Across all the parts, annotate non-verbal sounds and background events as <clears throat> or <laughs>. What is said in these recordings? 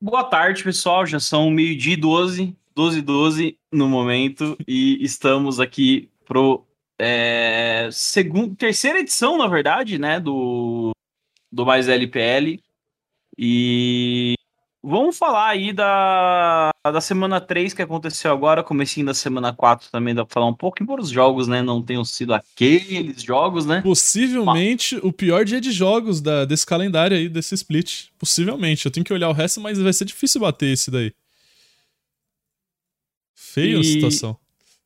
Boa tarde, pessoal. Já são meio-dia e 12, 12 e 12 no momento, e estamos aqui pro é, segundo, terceira edição, na verdade, né, do, do Mais LPL. E vamos falar aí da, da semana 3 que aconteceu agora, comecinho da semana 4 também dá pra falar um pouco, embora os jogos, né, não tenham sido aqueles jogos, né? Possivelmente o pior dia de jogos da, desse calendário aí, desse split. Possivelmente. Eu tenho que olhar o resto, mas vai ser difícil bater esse daí. Feio E- a situação.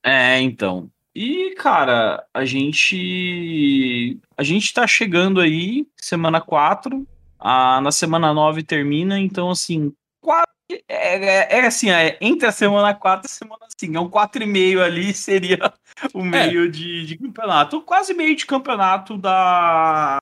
É, então. E, cara, a gente. A gente tá chegando aí, semana 4. A, na semana 9 termina, então, assim. Quatro, é, é, é assim, é, entre a semana 4 e a semana 5. É um 4,5 ali, <laughs> seria o meio de, de campeonato. Quase meio de campeonato da.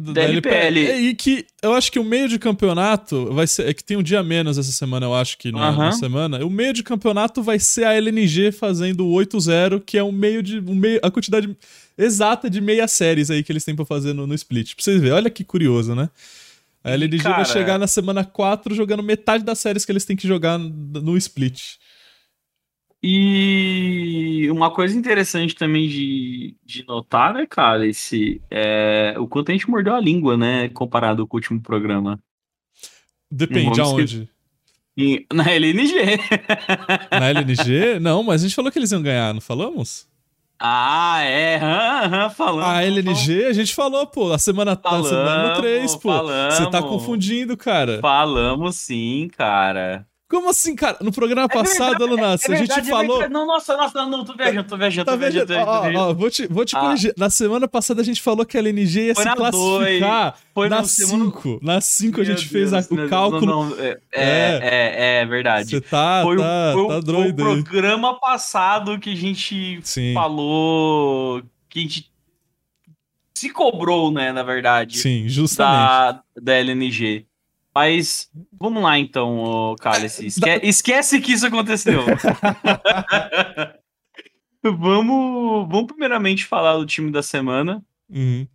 Do- da LPL. É, e que eu acho que o meio de campeonato vai ser. É que tem um dia a menos essa semana, eu acho que na, na Aham. semana. O meio de campeonato vai ser a LNG fazendo o 8-0, que é o meio de. O meio, a quantidade exata de meia séries aí que eles têm pra fazer no, no split. Pra vocês verem, olha que curioso, né? A LNG vai cara- chegar na semana 4 jogando metade das séries que eles têm que jogar no split. E uma coisa interessante também de, de notar, né, cara, esse, é, o quanto a gente mordeu a língua, né, comparado com o último programa. Depende aonde. E, na LNG. <laughs> Na LNG? Não, mas a gente falou que eles iam ganhar, não falamos? ah, é, falando. A LNG, a gente falou, pô, a semana, a semana Falamos, 3, pô. Você tá falamos. confundindo, cara. Falamos sim, cara. Como assim, cara? No programa passado, Lunas, a gente é falou. Não, nossa, nossa, não, tô viajando, tô viajando, Tá tô viajando, vendo? tô Ó, viajando. ó, vou te, vou te Ah. corrigir. Na semana passada a gente falou que a LNG ia Foi se classificar Foi na na semana- 5. Na 5 a gente fez a- Deus, o cálculo. Não, não, é, é, É. é, é verdade. Você tá, foi, o- tá, foi tá foi o aí. programa passado que a gente Sim, falou que a gente se cobrou, né, na verdade, sim, justamente. da, da LNG. Mas vamos lá então, Cálice. Esque- esquece que isso aconteceu. <laughs> vamos, vamos primeiramente falar do time da semana, Uhum.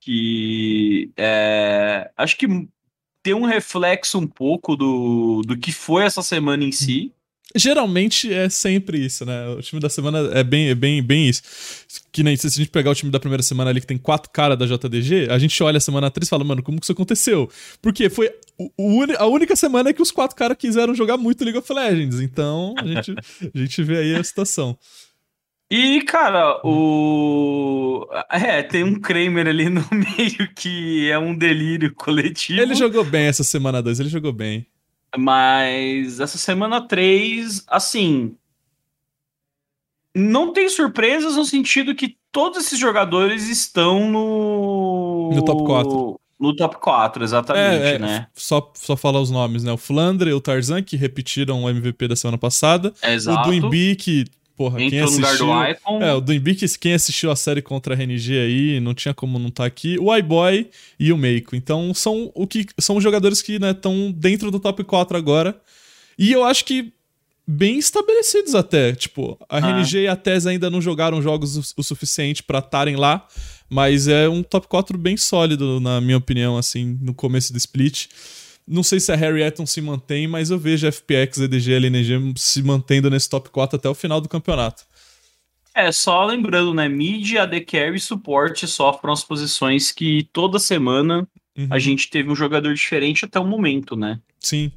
que é, acho que tem um reflexo um pouco do, do que foi essa semana em si. Geralmente é sempre isso, né? O time da semana é bem, é bem, bem isso. Que nem se a gente pegar o time da primeira semana ali que tem quatro caras da JDG, a gente olha a semana 3 e fala, mano, como que isso aconteceu? Porque foi o- o a única semana que os quatro caras quiseram jogar muito League of Legends. Então a gente, <laughs> a gente vê aí a situação. E, cara, o. É, tem um Kramer ali no <laughs> meio que é um delírio coletivo. Ele jogou bem essa semana 2, ele jogou bem. Mas essa semana 3, assim. Não tem surpresas no sentido que todos esses jogadores estão no. No top quatro. No top 4, exatamente, É, é, né? só, só falar os nomes, né? O Flandre e o Tarzan, que repetiram o MVP da semana passada. Exato. O Duimbi, que, porra, quem no lugar assistiu... do Icon. É, o Duimbi, que quem assistiu a série contra a RNG aí, não tinha como não estar aqui. O iBoy e o Meiko. Então, são o que são os jogadores que estão dentro do top 4 agora. E eu acho que bem estabelecidos até. Tipo, a Ah. RNG e a TES ainda não jogaram jogos o, o suficiente pra estarem lá. Mas é um top 4 bem sólido, na minha opinião, assim, no começo do split. Não sei se a Harry Eton se mantém, mas eu vejo a FPX, EDG e LNG se mantendo nesse top 4 até o final do campeonato. É, só lembrando, né? Mid, AD Carry e suporte só foram as posições que toda semana Uhum. a gente teve um jogador diferente até o momento, né? Sim.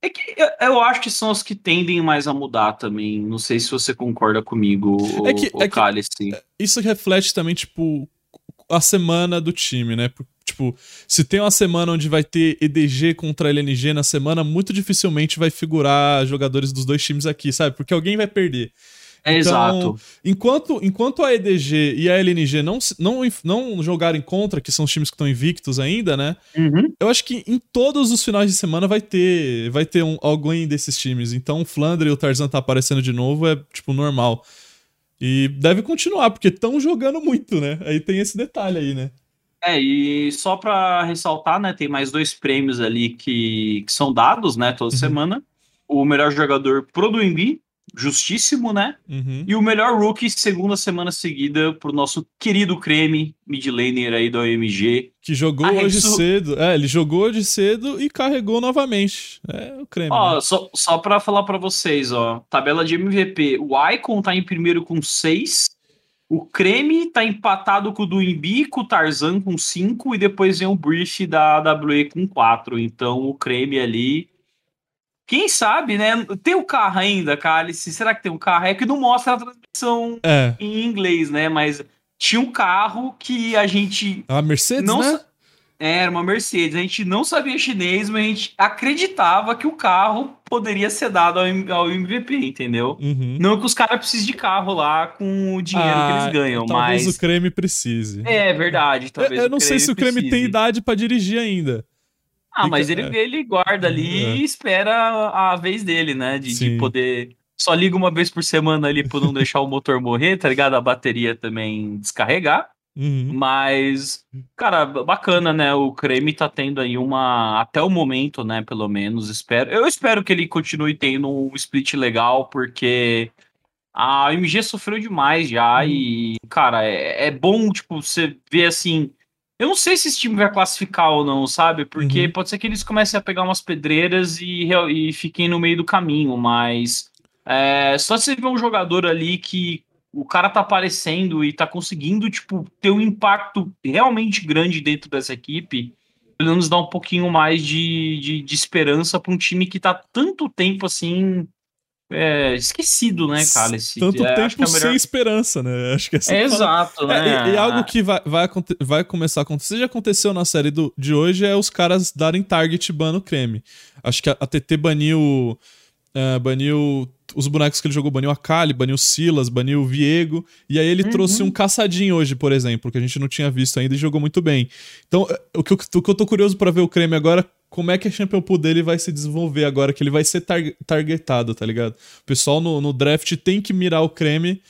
É que eu, acho que são os que tendem mais a mudar também. Não sei se você concorda comigo, É que- o é Cálice. Isso reflete também, tipo, a semana do time, né? Tipo, se tem uma semana onde vai ter EDG contra LNG na semana, muito dificilmente vai figurar jogadores dos dois times aqui, sabe? Porque alguém vai perder. É Então, exato. Enquanto, enquanto a EDG e a LNG não, não, não jogarem contra, que são os times que estão invictos ainda, né? Uhum. Eu acho que em todos os finais de semana vai ter vai ter um, alguém desses times. Então o Flandre e o Tarzan tá aparecendo de novo, é tipo normal. E deve continuar, porque estão jogando muito, né? Aí tem esse detalhe aí, né? É, e só pra ressaltar, né? Tem mais dois prêmios ali que, que são dados, né? Toda Uhum. semana. O melhor jogador pro do Embi justíssimo, né? Uhum. E o melhor rookie, segunda semana seguida, pro nosso querido Creme, mid laner aí do OMG. Que jogou hoje cedo. É, ele jogou hoje cedo e carregou novamente. É o Creme. Ó, né? só, só pra falar pra vocês, ó. Tabela de MVP. O Icon tá em primeiro com 6. O Creme tá empatado com o do Imbi, com o Tarzan com 5. E depois vem o Brief da AWE com 4. Então o Creme ali quem sabe, né? Tem o carro ainda, Cálice? Será que tem um carro? É que não mostra a transmissão É. em inglês, né? Mas tinha um carro que a gente. A Mercedes, não né? Era uma Mercedes. A gente não sabia chinês, mas a gente acreditava que o carro poderia ser dado ao, ao MVP, entendeu? Uhum. Não que os caras precisem de carro lá com o dinheiro que eles ganham, Ah, talvez mas. o Creme precise. É verdade. Eu, Talvez eu não sei se o Creme tem precise. idade pra dirigir ainda. Ah, mas ele, ele guarda ali É. e espera a vez dele, né? De, de poder. Só liga uma vez por semana ali pra não deixar o motor morrer, tá ligado? A bateria também descarregar. Uhum. Mas, cara, bacana, né? O Creme tá tendo aí uma. Até o momento, né? Pelo menos. Espero. Eu espero que ele continue tendo um split legal, porque a MG sofreu demais já. E, cara, é, é bom, tipo, você ver assim. Eu não sei se esse time vai classificar ou não, sabe? Porque Uhum. pode ser que eles comecem a pegar umas pedreiras e, e fiquem no meio do caminho, mas. É, só você ver um jogador ali que o cara tá aparecendo e tá conseguindo, tipo, ter um impacto realmente grande dentro dessa equipe, pelo menos dá um pouquinho mais de, de, de esperança pra um time que tá tanto tempo assim. é, esquecido, né, cara? Esse, Tanto é, tempo é melhor- sem esperança, né? <laughs> Acho que É, é a palavra. exato, né? É, e, e algo que vai, vai, vai começar a acontecer, já aconteceu na série do, de hoje, é os caras darem target ban no creme. Acho que a, a TT baniu. é, baniu os bonecos que ele jogou, baniu a Kali, baniu o Silas, baniu o Viego. E aí ele Uhum. trouxe um caçadinho hoje, por exemplo, que a gente não tinha visto ainda e jogou muito bem. Então, é, o que, eu- o que eu tô curioso pra ver o creme agora, como é que a Champion Pool dele vai se desenvolver agora, que ele vai ser tar- targetado, tá ligado? O pessoal no, no draft tem que mirar o creme.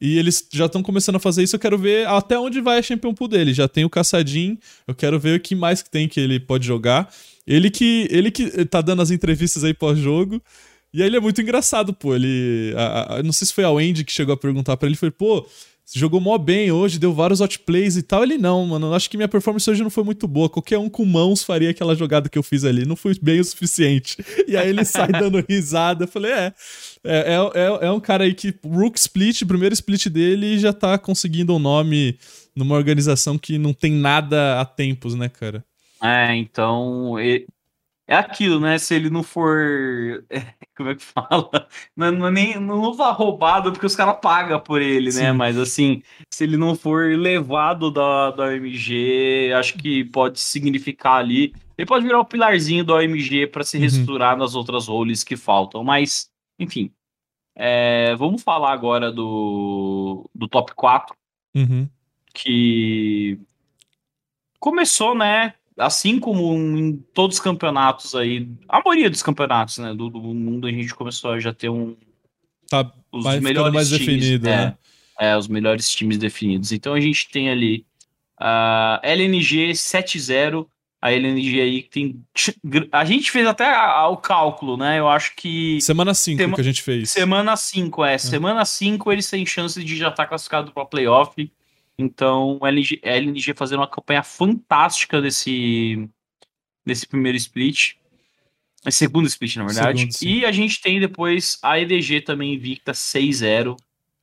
E eles já estão começando a fazer isso. Eu quero ver até onde vai a Champion Pool dele. Já tem o Caçadinho. Eu quero ver o que mais que tem que ele pode jogar. Ele que, ele que tá dando as entrevistas aí pós-jogo. E aí ele é muito engraçado, pô. Ele. a- a- não sei se foi a Wendy que chegou a perguntar pra ele. Foi, pô, você jogou mó bem hoje, deu vários outplays e tal. Ele, não, mano. Acho que minha performance hoje não foi muito boa. Qualquer um com mãos faria aquela jogada que eu fiz ali. Não fui bem o suficiente. <laughs> E aí ele sai <laughs> dando risada. Eu falei, é. É, é, é, é um cara aí que. Rook Split, primeiro split dele, já tá conseguindo um nome numa organização que não tem nada há tempos, né, cara? É, então. É aquilo, né? Se ele não for. Como é que fala? <laughs> Não, não, é nem, não vai roubado porque os caras pagam por ele, né? Sim. Mas assim, se ele não for levado da, da OMG, acho que pode significar ali. Ele pode virar o pilarzinho da OMG para se Uhum. reestruturar nas outras roles que faltam. Mas, enfim. É, vamos falar agora do, do top 4 Uhum. que começou, né? Assim como em todos os campeonatos aí, a maioria dos campeonatos, né, do, do mundo, a gente começou a já ter um Tá os melhores mais times, definido, é, né? é, os melhores times definidos. Então a gente tem ali a LNG 7-0, a LNG aí que tem a gente fez até a- a- o cálculo, né? Eu acho que Semana 5 Sema- que a gente fez. Semana 5, é. Semana 5 eles têm chance de já estar classificado para playoff. Então, a LNG, LNG fazendo uma campanha fantástica desse, desse primeiro split. Segundo split, na verdade. Segundo, e a gente tem depois a EDG também invicta 6-0.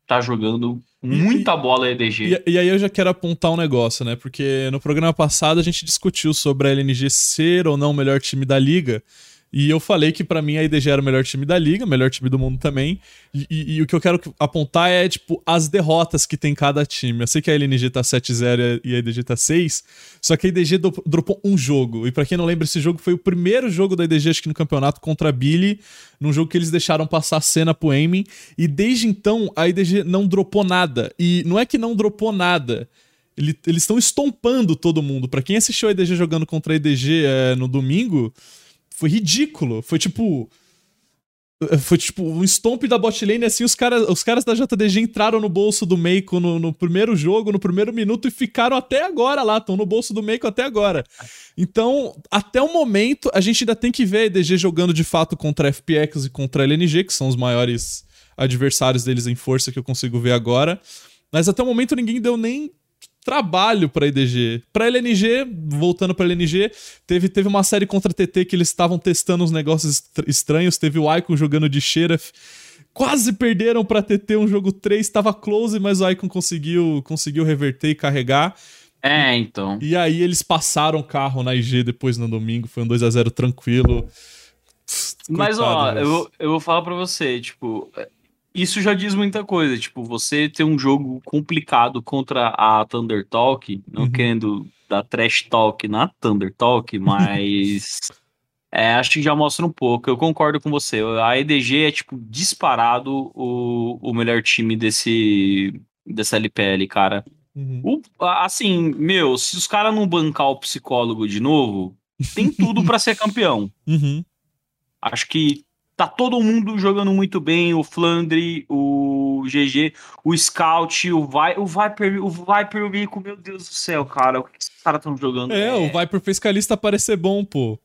Tá jogando muita bola a EDG. E, e aí eu já quero apontar um negócio, né? Porque no programa passado a gente discutiu sobre a LNG ser ou não o melhor time da liga. E eu falei que pra mim a IDG era o melhor time da liga, o melhor time do mundo também. E, e- e o que eu quero apontar é, tipo, as derrotas que tem cada time. Eu sei que a LNG tá 7-0 e a IDG tá 6, só que a IDG do- dropou um jogo. E pra quem não lembra, esse jogo foi o primeiro jogo da IDG, acho que no campeonato, contra a Billy, num jogo que eles deixaram passar a cena pro aiming. E desde então, a IDG não dropou nada. E não é que não dropou nada. Ele- eles estão estompando todo mundo. Pra quem assistiu a IDG jogando contra a IDG é, no domingo, foi ridículo. Foi tipo. Foi tipo um stomp da bot lane, assim, os caras, os caras da JDG entraram no bolso do Meiko no, no primeiro jogo, no primeiro minuto, e ficaram até agora lá, estão no bolso do Meiko até agora. Então, até o momento, a gente ainda tem que ver a EDG jogando de fato contra a FPX e contra a LNG, que são os maiores adversários deles em força que eu consigo ver agora. Mas até o momento ninguém deu nem trabalho para IDG. Para LNG, voltando para LNG, teve, teve uma série contra TT que eles estavam testando uns negócios estranhos. Teve o Icon jogando de Sheriff. Quase perderam para TT um jogo 3, estava close, mas o Icon conseguiu, conseguiu reverter e carregar. É, então. E aí eles passaram o carro na IG depois no domingo, foi um 2 a 0 tranquilo. Mas ó, eu, eu vou falar para você, tipo, isso já diz muita coisa. Tipo, você ter um jogo complicado contra a Thunder Talk, não uhum. querendo dar trash talk na Thunder Talk, <laughs> mas é, acho que já mostra um pouco. Eu concordo com você. A EDG é, tipo, disparado o, o melhor time desse, dessa LPL, cara. Uhum. O, assim, meu, se os caras não bancar o psicólogo de novo, tem tudo para ser campeão. <laughs> Uhum. Acho que Tá todo mundo jogando muito bem, o Flandre, o GG, o Scout, o, Vi, o Viper, o Viper, o Mico, meu Deus do céu, cara, o que esses caras estão jogando? É, é, o Viper fez Calista parecer bom, pô.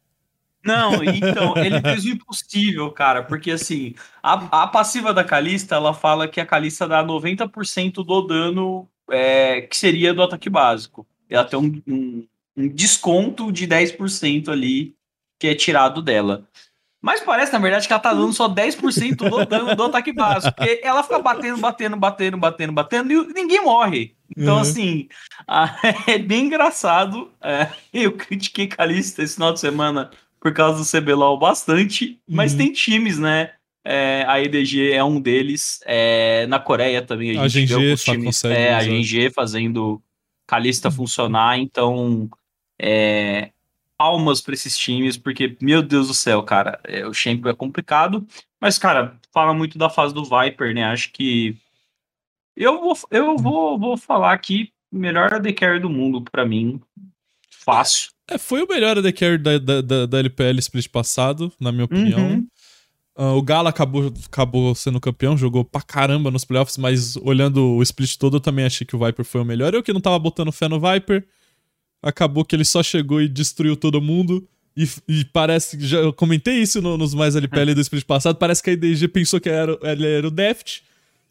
Não, então, ele fez o impossível, cara, porque assim, a, a passiva da Calista, ela fala que a Calista dá 90% do dano é, que seria do ataque básico. Ela tem um, um, um desconto de 10% ali que é tirado dela. Mas parece, na verdade, que ela tá dando só 10% do dano do ataque básico. Porque ela fica batendo, batendo, batendo, batendo, batendo e ninguém morre. Então, uhum. assim, <laughs> é bem engraçado. É, eu critiquei Calista esse final de semana por causa do CBLOL bastante. Mas uhum. tem times, né? É, a EDG é um deles. É, na Coreia também a gente a vê times. É, a GG fazendo Calista uhum. funcionar. Então, é, palmas para esses times, porque, meu Deus do céu, cara, é, o Champion é complicado, mas, cara, fala muito da fase do Viper, né? Acho que eu vou, eu vou, vou falar aqui, melhor AD Carry do mundo para mim, fácil. É, foi o melhor AD Carry da, da, da, da LPL split passado, na minha opinião. Uhum. Uh, o Gala acabou, acabou sendo campeão, jogou pra caramba nos playoffs, mas olhando o split todo, eu também achei que o Viper foi o melhor. Eu que não tava botando fé no Viper, acabou que ele só chegou e destruiu todo mundo. E, e parece que já eu comentei isso no, nos mais LPL do split passado. Parece que a IDG pensou que era, ele era o Deft.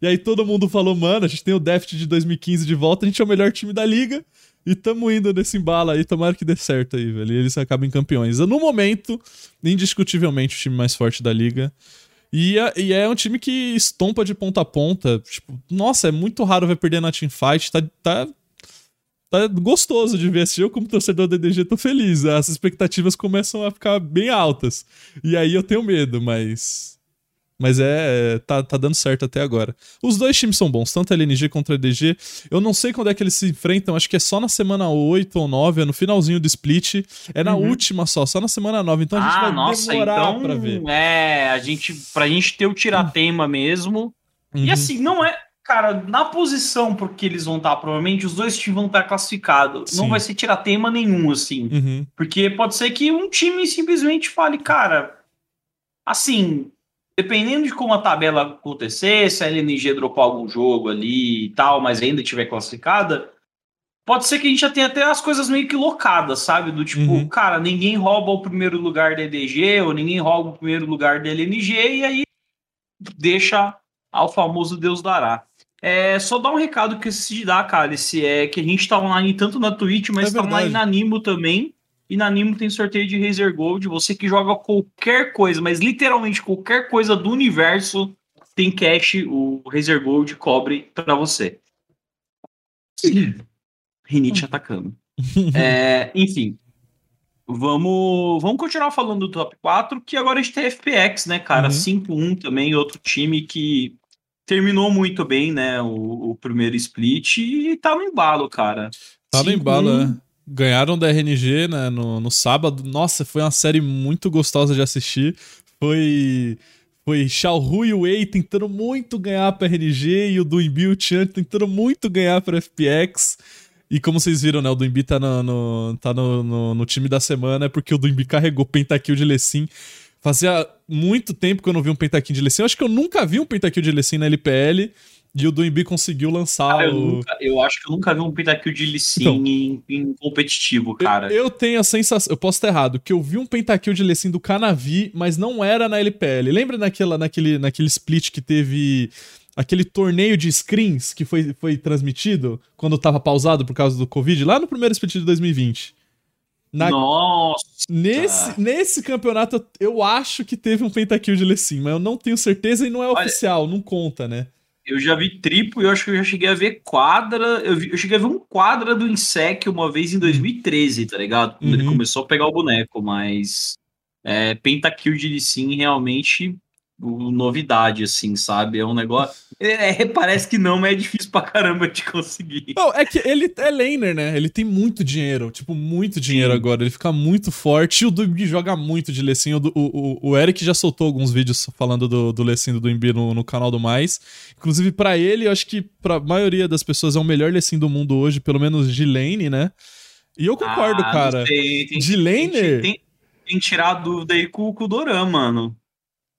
E aí todo mundo falou, mano, a gente tem o Deft de 2015 de volta, a gente é o melhor time da liga. E tamo indo nesse embalo aí, tomara que dê certo aí, velho. E eles acabem campeões. No momento, indiscutivelmente, o time mais forte da liga. E é, e é, um time que estompa de ponta a ponta. Tipo, nossa, é muito raro ver perder na teamfight. Tá, tá tá gostoso de ver esse jogo. Como torcedor do DDG, tô feliz. As expectativas começam a ficar bem altas. E aí eu tenho medo, mas. Mas é. Tá, tá dando certo até agora. Os dois times são bons, tanto a LNG contra a DG. Eu não sei quando é que eles se enfrentam, acho que é só na semana 8 ou 9, é no finalzinho do split. É na uhum. última só, só na semana 9. Então a gente ah, vai nossa, demorar então, pra ver. É, a gente. Pra gente ter o tiratema mesmo. Uhum. E assim, não é Cara, na posição porque eles vão estar, provavelmente, os dois times vão estar classificados. Não vai ser tirar tema nenhum, assim. Uhum. Porque pode ser que um time simplesmente fale, cara, assim, dependendo de como a tabela acontecer, se a LNG dropar algum jogo ali e tal, mas ainda tiver classificada, pode ser que a gente já tenha até as coisas meio que locadas, sabe? Do tipo, uhum. cara, ninguém rouba o primeiro lugar da EDG, ou ninguém rouba o primeiro lugar da LNG, e aí deixa ao famoso Deus dará. É, só dar um recado que eu esqueci de dar, cara. Esse é que a gente tá online tanto na Twitch, mas é tá online na Nimo também. E na Nimo tem sorteio de Razer Gold. Você que joga qualquer coisa, mas literalmente qualquer coisa do universo, tem cash, o Razer Gold cobre para você. <clears throat> Rinite atacando. <laughs> é, enfim. Vamos, vamos continuar falando do top 4, que agora a gente tem FPX, né, cara? Uhum. 5-1 também, outro time que terminou muito bem, né? O, o, primeiro split e tá no embalo, cara. Tá no embalo, é. Ganharam da RNG né, no, no sábado. Nossa, foi uma série muito gostosa de assistir. Foi. Foi Xiaohu e Wei tentando muito ganhar pra RNG e o Duimbi e o Chan tentando muito ganhar pra FPX. E como vocês viram, né? O Duimbi tá, no, no tá no, no, no, time da semana, é porque o Duimbi carregou pentakill de Lecim. Fazia muito tempo que eu não vi um pentakill de Lecim. Eu acho que eu nunca vi um pentakill de Lecim na LPL. E o Duimbi conseguiu lançar Cara, eu, o... nunca- eu acho que eu nunca vi um pentakill de Lee Sin Então. em, em competitivo, cara. Eu tenho a sensação, eu posso estar errado, que eu vi um pentakill de Lecim do Canavi, mas não era na LPL. Lembra naquela, naquele, naquele split que teve aquele torneio de screens que foi, foi transmitido quando tava pausado por causa do Covid, lá no primeiro split de 2020? Na- Nossa, nesse, nesse campeonato, eu- acho que teve um pentakill de Lecim, mas eu não tenho certeza e não é Olha- oficial, não conta, né? eu já vi triplo e eu acho que eu já cheguei a ver quadra. Eu, vi- eu cheguei a ver um quadra do Insec uma vez em 2013, tá ligado? Quando ele Uhum. começou a pegar o boneco, mas é, pentakill de Lee Sin realmente novidade, assim, sabe? É um negócio. É, é, parece que não, mas é difícil pra caramba de conseguir. Não, é que ele é laner, né? Ele tem muito dinheiro, tipo, muito dinheiro Sim. agora. Ele fica muito forte e o Duimbi joga muito de Lecim. O, o, o- Eric já soltou alguns vídeos falando do, do Lecim do Duimbi no, no canal do Mais. Inclusive, pra ele, eu acho que pra maioria das pessoas é o melhor Lecim do mundo hoje, pelo menos de lane, né? E eu concordo, Ah, cara. sei, tem- De tem- laner? Tem, tem que tirar a dúvida aí com, com o Doran, mano.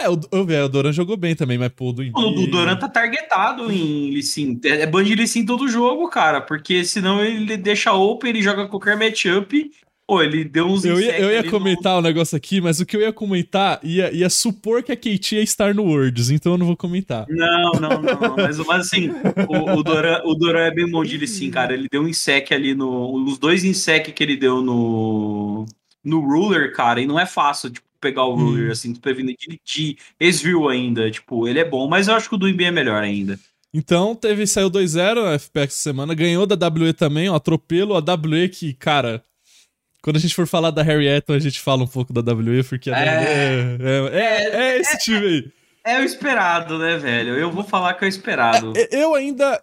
É, o, o, é, o Doran jogou bem também, mas pô, o Duimbi... O, Doran tá targetado em Lissin. É ban de Lissin todo jogo, cara. Porque senão ele deixa open, ele joga qualquer matchup. Pô, ele deu uns Eu ia, eu ia no- comentar o um negócio aqui, mas o que eu ia comentar ia, ia supor que a Kate ia estar no Worlds, então eu não vou comentar. Não, não, não. Mas, mas assim, o, o, Doran, o Doran é bem bom de Lissin, cara. Ele deu um insec ali no. Os dois insec que ele deu no. No ruler, cara, e não é fácil, tipo, pegar o ruler, Hum. assim, tu vindo de, de Esview ainda. Tipo, ele é bom, mas eu acho que o do é melhor ainda. Então, teve, saiu 2-0 a FPX semana, ganhou da WE também, um atropelo, a WE que, cara, quando a gente for falar da Harriet, a gente fala um pouco da WE, porque a É. WE é, é, é esse time aí. É o esperado, né, velho? Eu vou falar que é o esperado. É, Eu ainda.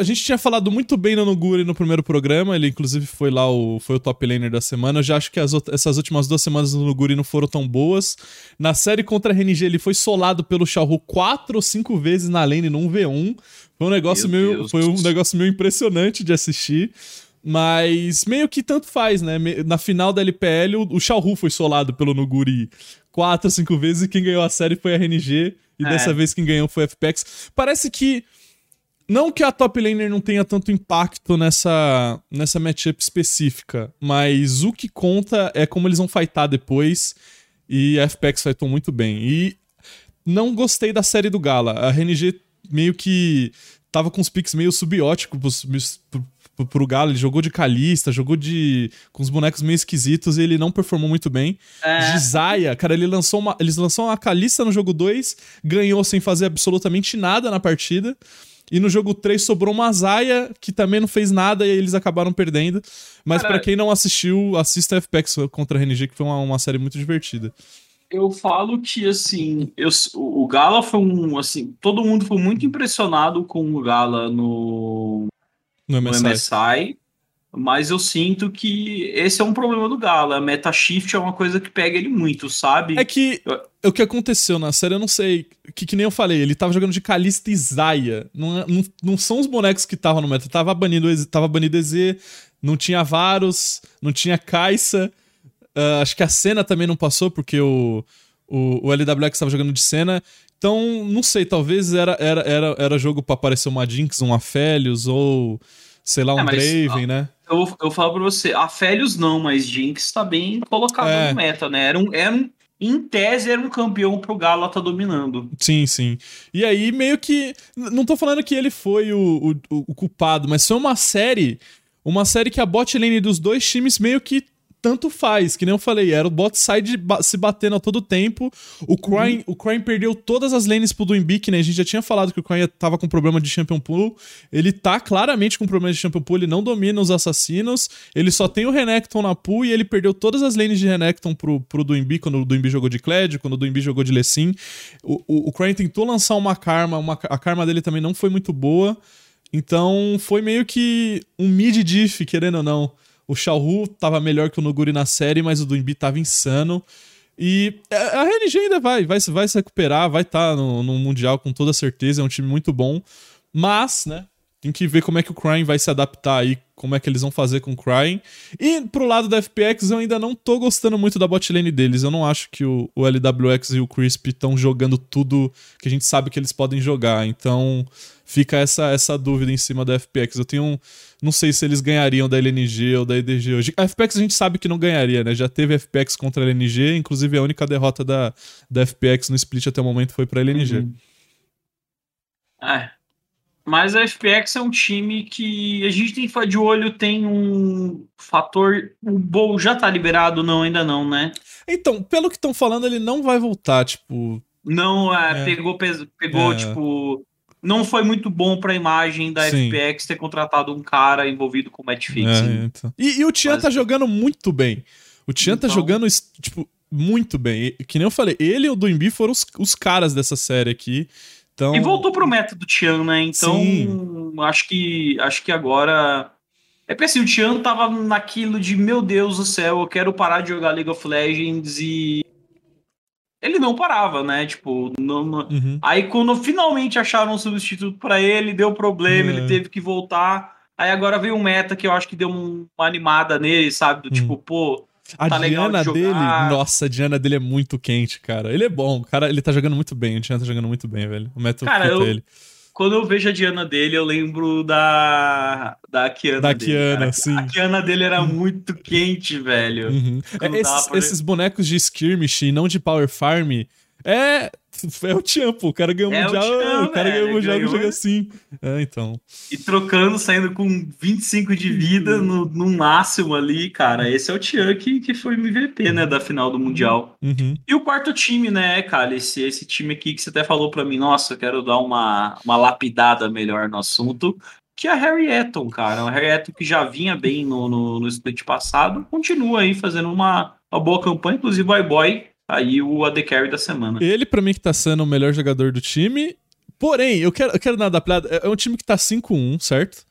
A gente tinha falado muito bem no Nuguri no primeiro programa, ele inclusive foi lá o, foi o top laner da semana. Eu já acho que as essas últimas duas semanas no Nuguri não foram tão boas. Na série contra a RNG, ele foi solado pelo Xiaohu quatro ou cinco vezes na lane num V1. Foi um negócio Meu meio, Deus. foi um negócio meio impressionante de assistir. Mas meio que tanto faz, né? Na final da LPL, o, o Xiaohu foi solado pelo Nuguri quatro, cinco vezes e quem ganhou a série foi a RNG. E É. dessa vez quem ganhou foi a FPX. Parece que não que a top laner não tenha tanto impacto nessa, nessa matchup específica, mas o que conta é como eles vão fightar depois. E a FPX fightou muito bem. E não gostei da série do Gala. A RNG meio que tava com os picks meio subióticos pro, pro, pro Gala. Ele jogou de Kalista, jogou de. com os bonecos meio esquisitos e ele não performou muito bem. É. Jizaia, cara, ele lançou uma, eles lançaram uma Kalista no jogo 2, ganhou sem fazer absolutamente nada na partida. E no jogo 3 sobrou uma Zaya, que também não fez nada e eles acabaram perdendo. Mas pra quem não assistiu, assista a FPX contra a RNG, que foi uma, uma série muito divertida. Eu falo que, assim, eu, o Gala foi um, assim, todo mundo foi muito impressionado com o Gala no, No no MSI. Mas eu sinto que esse é um problema do Gala. A meta shift é uma coisa que pega ele muito, sabe? É que o que aconteceu na série, eu não sei. Que, que nem eu falei, ele tava jogando de Kalista e Zaya. Não, é- não, não são os bonecos que estavam no meta. Tava banido, tava banido EZ, não tinha Varus, não tinha Kai'Sa. Ah, acho que a cena também não passou, porque o, o, o LWX tava jogando de cena. Então, não sei, talvez era, era, era, era jogo pra aparecer uma Jinx, um Aphelios, ou sei lá, um É, mas, Draven, né? Eu, eu falo pra você, a Félios não, mas Jinx tá bem colocado É. no meta, né? Era um, era um, em tese, era um campeão pro Gala tá dominando. Sim, sim. E aí, meio que. Não tô falando que ele foi o, o, o culpado, mas foi uma série. Uma série que a bot lane dos dois times meio que tanto faz, que nem eu falei, era o bot side se batendo a todo tempo. O Crime, o Crime perdeu todas as lanes pro Duimbic, né? A gente já tinha falado que o Crime tava com problema de Champion Pool. Ele tá claramente com problema de Champion Pool, ele não domina os assassinos. Ele só tem o Renekton na pool e ele perdeu todas as lanes de Renekton pro, pro Duimbi, quando o Duimbi jogou de Kled, quando o Duimbi jogou de Lessin. O, o, o Crane tentou lançar uma karma, uma, a karma dele também não foi muito boa. Então foi meio que um mid-diff, querendo ou não. O Xiaohu tava melhor que o Noguri na série, mas o Duimbi tava insano. E a RNG ainda vai, vai, vai se recuperar, vai estar no, no Mundial com toda certeza, é um time muito bom. Mas, né, tem que ver como é que o Crying vai se adaptar aí, como é que eles vão fazer com o Crying. E pro lado da FPX, eu ainda não tô gostando muito da botlane deles. Eu não acho que o, o LWX e o Crisp estão jogando tudo que a gente sabe que eles podem jogar. Então fica essa, essa dúvida em cima da FPX. Eu tenho um, Não sei se eles ganhariam da LNG ou da EDG hoje. A FPX a gente sabe que não ganharia, né? Já teve FPX contra a LNG, inclusive a única derrota da, da FPX no split até o momento foi pra LNG. Uhum. É, mas a FPX é um time que a gente tem que ficar de olho, tem um fator. O Bowl já tá liberado, não, ainda não, né? Então, pelo que estão falando, ele não vai voltar, tipo. Não, é, é. pegou, pegou, é. tipo. Não foi muito bom pra imagem da Sim. FPX ter contratado um cara envolvido com match fixing. É, então. e, e, o Tian Mas... tá jogando muito bem. O Tian tá então... tá jogando, tipo, muito bem. Que nem eu falei, ele e o Duimbi foram os, os caras dessa série aqui. Então... E voltou pro método Tian, né? Então, Sim. acho que acho que agora. É porque assim, o Tian tava naquilo de meu Deus do céu, eu quero parar de jogar League of Legends e. Ele não parava, né? Tipo, não, uhum. aí quando finalmente acharam um substituto para ele, deu problema, ele é. teve que voltar. Aí agora veio um meta que eu acho que deu uma animada nele, sabe? Do uhum. tipo, pô, a tá Diana de dele, nossa, a Diana dele é muito quente, cara. Ele é bom, cara, ele tá jogando muito bem, o Diana tá jogando muito bem, velho. O método cara, eu, ele. Quando eu vejo a Diana dele, eu lembro da da Kiana Da dele, Kiana, cara. sim. A Kiana dele era muito quente, velho. Uhum. É, esses, esses bonecos de skirmish e não de power farm é é o Champo, o cara ganhou é mundial, o, Champ, o cara ganhou mundial no jogo assim. É, então. E trocando, saindo com 25 de vida no, no máximo ali, cara. Esse é o Tian que, que foi MVP, né, da final do mundial. Uhum. E o quarto time, né, cara, esse, esse time aqui que você até falou para mim, nossa, eu quero dar uma, uma lapidada melhor no assunto, que é a Harry Eton, cara. O Harry Eton que já vinha bem no, no, no split passado, continua aí fazendo uma, uma boa campanha, inclusive o iBoy aí o AD Carry da semana. Ele, para mim, que tá sendo o melhor jogador do time. Porém, eu quero, eu quero dar da piada. É um time que tá 5-1, certo?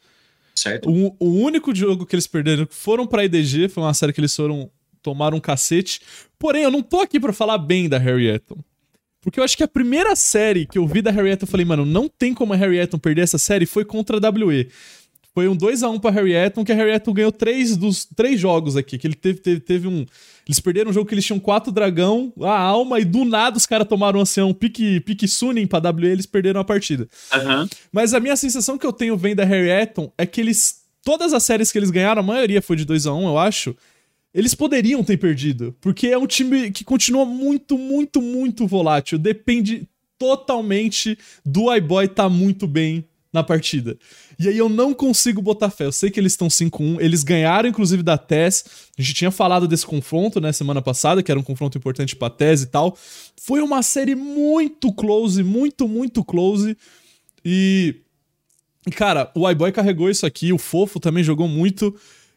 Certo. O, o, único jogo que eles perderam foram pra IDG, foi uma série que eles foram tomar um cacete. Porém, eu não tô aqui para falar bem da Harrietton. Porque eu acho que a primeira série que eu vi da Harrietton, eu falei, mano, não tem como a Harrietton perder essa série, foi contra a WE. Foi um 2x1 pra Harrietton, que a Harrietton ganhou três dos três jogos aqui. Que ele teve, teve, teve um. Eles perderam um jogo que eles tinham quatro dragão, a alma, e do nada os caras tomaram assim, um pique, pique Sunin pra WE eles perderam a partida. Uhum. Mas a minha sensação que eu tenho vendo da Harrietton é que eles. Todas as séries que eles ganharam, a maioria foi de 2 a 1 um, eu acho. Eles poderiam ter perdido. Porque é um time que continua muito, muito, muito volátil. Depende totalmente do iBoy tá muito bem na partida. E aí eu não consigo botar fé. Eu sei que eles estão 5-1. Eles ganharam, inclusive, da TES. A gente tinha falado desse confronto, né, semana passada, que era um confronto importante pra TES e tal. Foi uma série muito close, muito, muito close. E. Cara, o iBoy carregou isso aqui, o Fofo também jogou muito.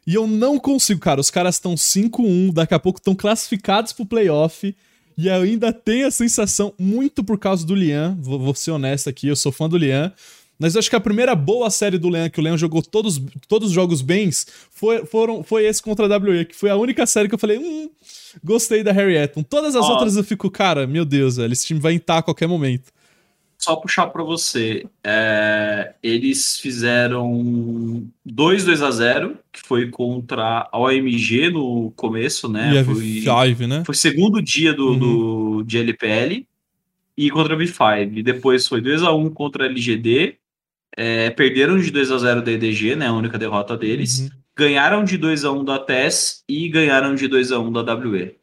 E eu não consigo, cara. Os caras estão 5-1, daqui a pouco estão classificados pro playoff. E ainda tenho a sensação, muito por causa do Lian, vou, vou ser honesto aqui, eu sou fã do Lian, mas eu acho que a primeira boa série do Leão, que o Leão jogou todos, todos os jogos bens, foi, foram, foi esse contra a WE, que foi a única série que eu falei, hum, gostei da Harry Eton. Todas as Ó, outras eu fico, cara, meu Deus, velho, esse time vai entrar a qualquer momento. Só puxar para você, é, eles fizeram 2 2 a 0 que foi contra a OMG no começo, né? E foi, V5, né? Foi segundo dia do, uhum. do, de LPL e contra a V5. Depois foi 2 a 1 contra a LGD é, perderam de 2 a 0 da EDG, né? A única derrota deles. Uhum. Ganharam de 2 a 1 da TES e ganharam de 2 a 1 da WE.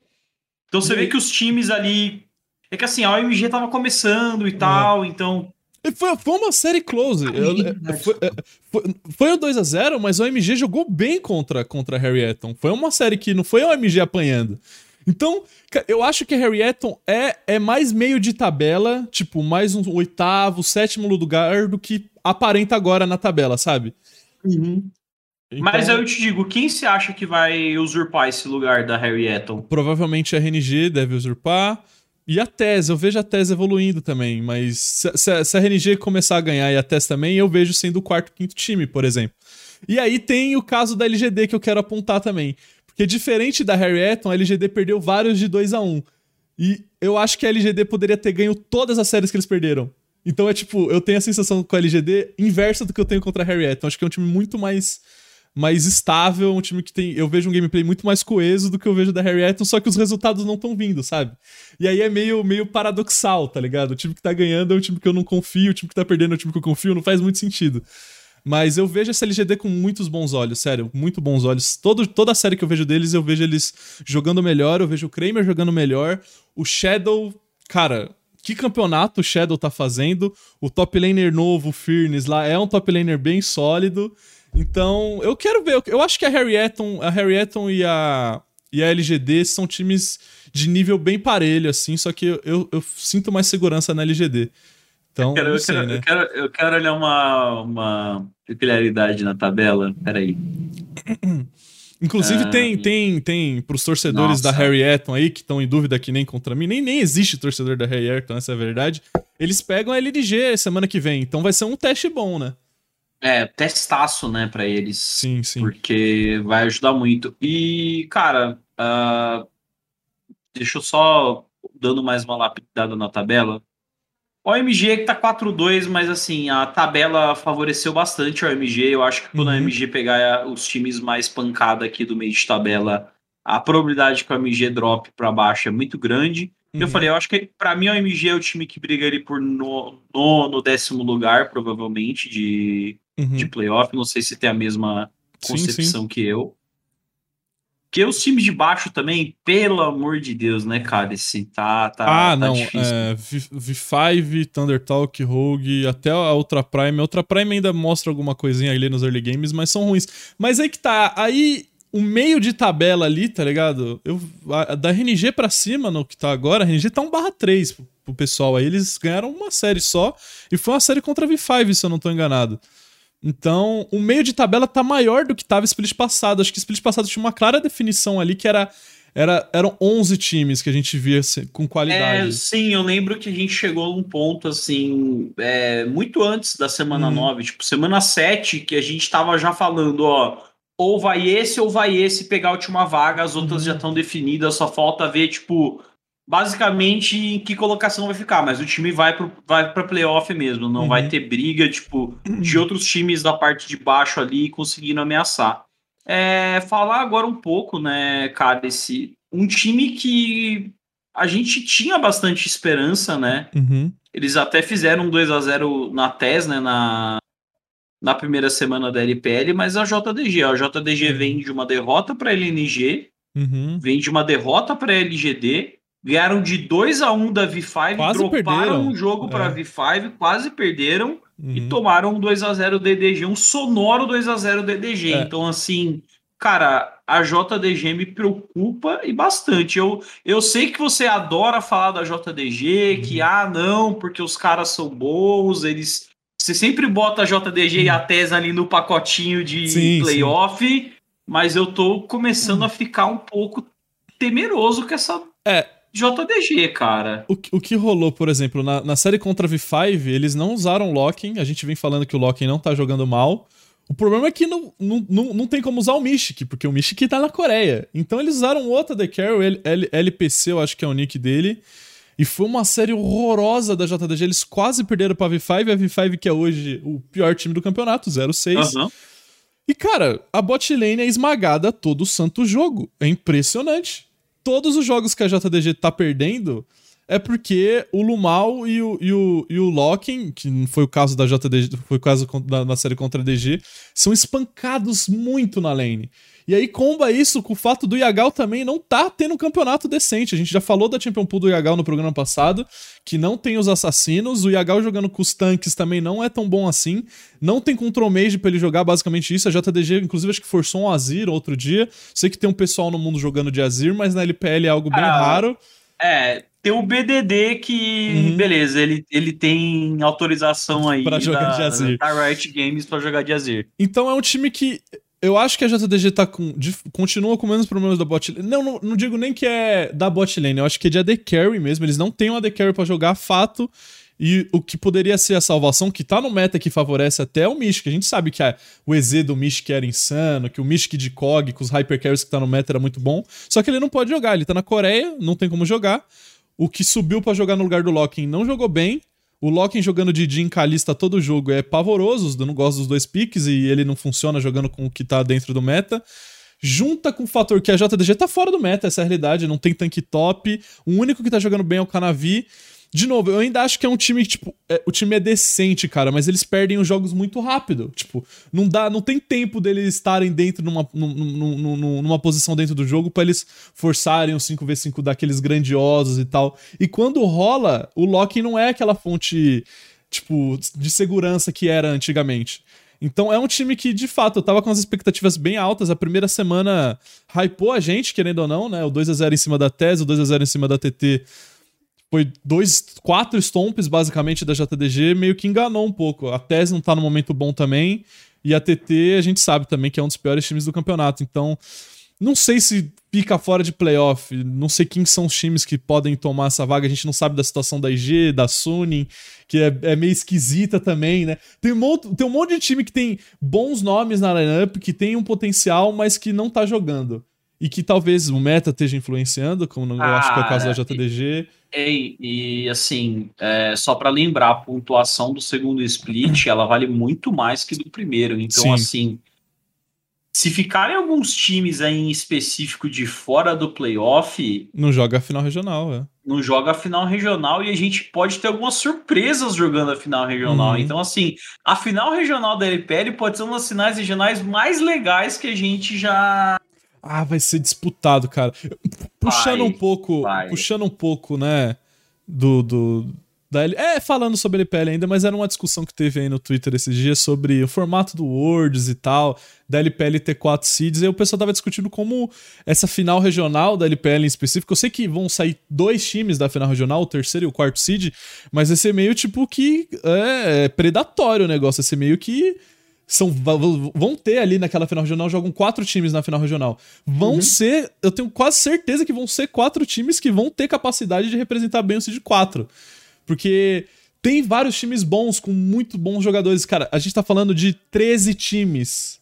Então você e... vê que os times ali. É que assim, a OMG tava começando e uhum. tal, então. Foi, foi uma série close. Eu, foi, é, foi, foi o 2x0, mas a OMG jogou bem contra, contra a Harry Eton. Foi uma série que não foi a OMG apanhando. Então, eu acho que Harry Eton é, é mais meio de tabela, tipo, mais um oitavo, sétimo lugar do que aparenta agora na tabela, sabe? Uhum. Então... Mas eu te digo, quem se acha que vai usurpar esse lugar da Harry Eton? Provavelmente a RNG deve usurpar. E a TES, eu vejo a TES evoluindo também, mas se, se, se, a RNG começar a ganhar e a TES também, eu vejo sendo o quarto, quinto time, por exemplo. E aí tem o caso da LGD que eu quero apontar também. Porque diferente da Harry Eton, a LGD perdeu vários de 2 a 1 E eu acho que a LGD poderia ter ganho todas as séries que eles perderam. Então é tipo, eu tenho a sensação com a LGD inversa do que eu tenho contra a Harriet. Acho que é um time muito mais mais estável, um time que tem. Eu vejo um gameplay muito mais coeso do que eu vejo da Harry Eton, só que os resultados não estão vindo, sabe? E aí é meio, meio paradoxal, tá ligado? O time que tá ganhando é um time que eu não confio, o time que tá perdendo é um time que eu confio, não faz muito sentido. Mas eu vejo essa LGD com muitos bons olhos, sério, muito bons olhos. Todo, toda a série que eu vejo deles, eu vejo eles jogando melhor, eu vejo o Kramer jogando melhor. O Shadow, cara, que campeonato o Shadow tá fazendo? O top laner novo, o Furnace lá, é um top laner bem sólido. Então, eu quero ver. Eu acho que a Harrietton, a Harrietton e a, e a LGD são times de nível bem parelho, assim, só que eu, eu, eu sinto mais segurança na LGD. Então, eu quero, sei, quero, né? eu quero, eu quero olhar uma, uma peculiaridade na tabela. Peraí. <clears throat> Inclusive, Ah, tem, tem, tem pros torcedores Nossa. da Harry Eton aí, que estão em dúvida que nem contra mim, nem, nem existe torcedor da Harry Eton, essa é a verdade. Eles pegam a LDG semana que vem, então vai ser um teste bom, né? É, testaço, né, pra eles. Sim, sim. Porque vai ajudar muito. E, cara, ah, deixa eu só dando mais uma lapidada na tabela. OMG que tá 4-2, mas assim, a tabela favoreceu bastante o OMG. Eu acho que quando a Uhum. OMG pegar os times mais pancada aqui do meio de tabela, a probabilidade que o OMG drop pra baixo é muito grande. Eu Uhum. falei, eu acho que pra mim o OMG é o time que briga ali por no, nono, décimo lugar, provavelmente, de, Uhum. de playoff. Não sei se tem a mesma Sim, concepção que eu. Porque os times de baixo também, pelo amor de Deus, né, cara? Esse tá, tá, ah, tá não. difícil. É, V- V5, Thunder Talk, Rogue, até a Ultra Prime. A Ultra Prime ainda mostra alguma coisinha ali nos early games, mas são ruins. Mas aí que tá. Aí o meio de tabela ali, tá ligado? Eu, a- da RNG pra cima, no que tá agora, a RNG tá 1 barra 3 pro, pro pessoal aí. Eles ganharam uma série só. E foi uma série contra a V5, se eu não tô enganado. Então, o meio de tabela tá maior do que tava split passado. Acho que split passado tinha uma clara definição ali que era. Era, eram 11 times que a gente via com É, qualidade. sim, eu lembro que a gente chegou num ponto assim, é, muito antes da semana Uhum. 9, tipo, semana 7, que a gente tava já falando, ó, ou vai esse ou vai esse pegar a última vaga, as outras Uhum. já estão definidas, só falta ver, tipo, basicamente em que colocação vai ficar, mas o time vai pro, vai pra playoff mesmo, não Uhum. vai ter briga, tipo, de outros times da parte de baixo ali conseguindo ameaçar. É, falar agora um pouco, né, cara, esse um time que a gente tinha bastante esperança, né? Uhum. Eles até fizeram um 2 a 0 na TES, né, na na primeira semana da LPL, mas a JDG, a JDG vem de uma derrota para a LNG, Uhum. vem de uma derrota para a LGD, ganharam de 2 a 1 da V5, Quase droparam perderam. um jogo para a É. V5, quase perderam e Uhum. tomaram um 2 a 0 DDG, um sonoro 2 a 0 DDG. É. Então assim, cara, a JDG me preocupa e bastante. Eu, eu sei que você adora falar da JDG, que Uhum. ah, não, porque os caras são bons, eles você sempre bota a JDG e a TES ali no pacotinho de Uhum. Sim, playoff, mas eu tô começando a ficar um pouco temeroso com essa É. JDG, cara. O, que- o que rolou, por exemplo, na, na série contra a V5, eles não usaram Locking. A gente vem falando que o Locking não tá jogando mal. O problema é que não, não, não, não tem como usar o Mystic, porque o Mystic tá na Coreia. Então eles usaram outro The Carry, L, L- LPC, eu acho que é o nick dele. E foi uma série horrorosa da JDG. Eles quase perderam pra V5, a V5 que é hoje o pior time do campeonato, 0-6. Aham. E, cara, a bot lane é esmagada todo santo jogo. É impressionante. Todos os jogos que a JDG tá perdendo é porque o Lumal e o, e o, e o Locking, que não foi o caso da JDG, foi o caso da, na série contra a DG, são espancados muito na lane. E aí comba isso com o fato do Yagal também não tá tendo um campeonato decente. A gente já falou da Champion Pool do Yagal no programa passado, que não tem os assassinos, o Yagal jogando com os tanques também não é tão bom assim. Não tem control mage pra ele jogar basicamente isso. A JDG, inclusive, acho que forçou um Azir outro dia. Sei que tem um pessoal no mundo jogando de Azir, mas na LPL é algo bem Ah, raro. É, tem o BDD que, Uhum. beleza, ele, ele tem autorização aí Pra jogar da, de Azir. da Riot Games pra jogar de Azir. Então é um time que. Eu acho que a JDG tá com. dif- continua com menos problemas da bot lane. Não, não, não digo nem que é da bot lane, eu acho que é de AD Carry mesmo. Eles não têm um AD Carry pra jogar, fato. E o que poderia ser a salvação, que tá no meta que favorece até o Mystic. A gente sabe que a- o EZ do Mystic era insano, que o Mystic de COG com os Hyper Carries que tá no meta era muito bom. Só que ele não pode jogar, ele tá na Coreia, não tem como jogar. O que subiu pra jogar no lugar do Locking não jogou bem. O Loki jogando de Jin Kalista todo jogo é pavoroso, eu não gosto dos dois piques e ele não funciona jogando com o que tá dentro do meta. Junta com o fator que a JDG tá fora do meta, essa é a realidade, não tem tanque top. O único que tá jogando bem é o Canavi. De novo, eu ainda acho que é um time que, tipo, é, o time é decente, cara, mas eles perdem os jogos muito rápido. Tipo, não dá, não tem tempo deles estarem dentro numa, numa, posição dentro do jogo para eles forçarem um 5v5 daqueles grandiosos e tal. E quando rola, o Loki não é aquela fonte, tipo, de segurança que era antigamente. Então é um time que, de fato, eu tava com as expectativas bem altas. A primeira semana hypou a gente, querendo ou não, né? O 2 a 0 em cima da Tese, o 2 a 0 em cima da TT foi dois, quatro stomps basicamente da JDG, meio que enganou um pouco. A Tese não tá no momento bom também, e a TT a gente sabe também que é um dos piores times do campeonato. Então, não sei se fica fora de playoff, não sei quem são os times que podem tomar essa vaga. A gente não sabe da situação da IG, da Suning, que é, é meio esquisita também, né? Tem um, monte, tem um monte de time que tem bons nomes na lineup, que tem um potencial, mas que não tá jogando e que talvez o meta esteja influenciando, como ah, acho que é o caso da JDG. E, e assim, é, só para lembrar, a pontuação do segundo split ela vale muito mais que do primeiro. Então, Sim. assim, se ficarem alguns times aí em específico de fora do playoff. Não joga a final regional, é. Não joga a final regional e a gente pode ter algumas surpresas jogando a final regional. Uhum. Então, assim, a final regional da LPL pode ser uma das finais regionais mais legais que a gente já ah, vai ser disputado, cara. Puxando vai, um pouco, vai. puxando um pouco, né, do, do da L... É, falando sobre LPL ainda, mas era uma discussão que teve aí no Twitter esses dias sobre o formato do Worlds e tal, da LPL ter quatro seeds, e o pessoal tava discutindo como essa final regional da LPL em específico, eu sei que vão sair dois times da final regional, o terceiro e o quarto seed, mas vai ser meio tipo que é, é predatório o negócio, vai ser meio que são, vão ter ali naquela final regional, jogam quatro times na final regional. Vão uhum. ser, eu tenho quase certeza que vão ser quatro times que vão ter capacidade de representar bem o Cid 4. Porque tem vários times bons, com muito bons jogadores. Cara, a gente tá falando de 13 times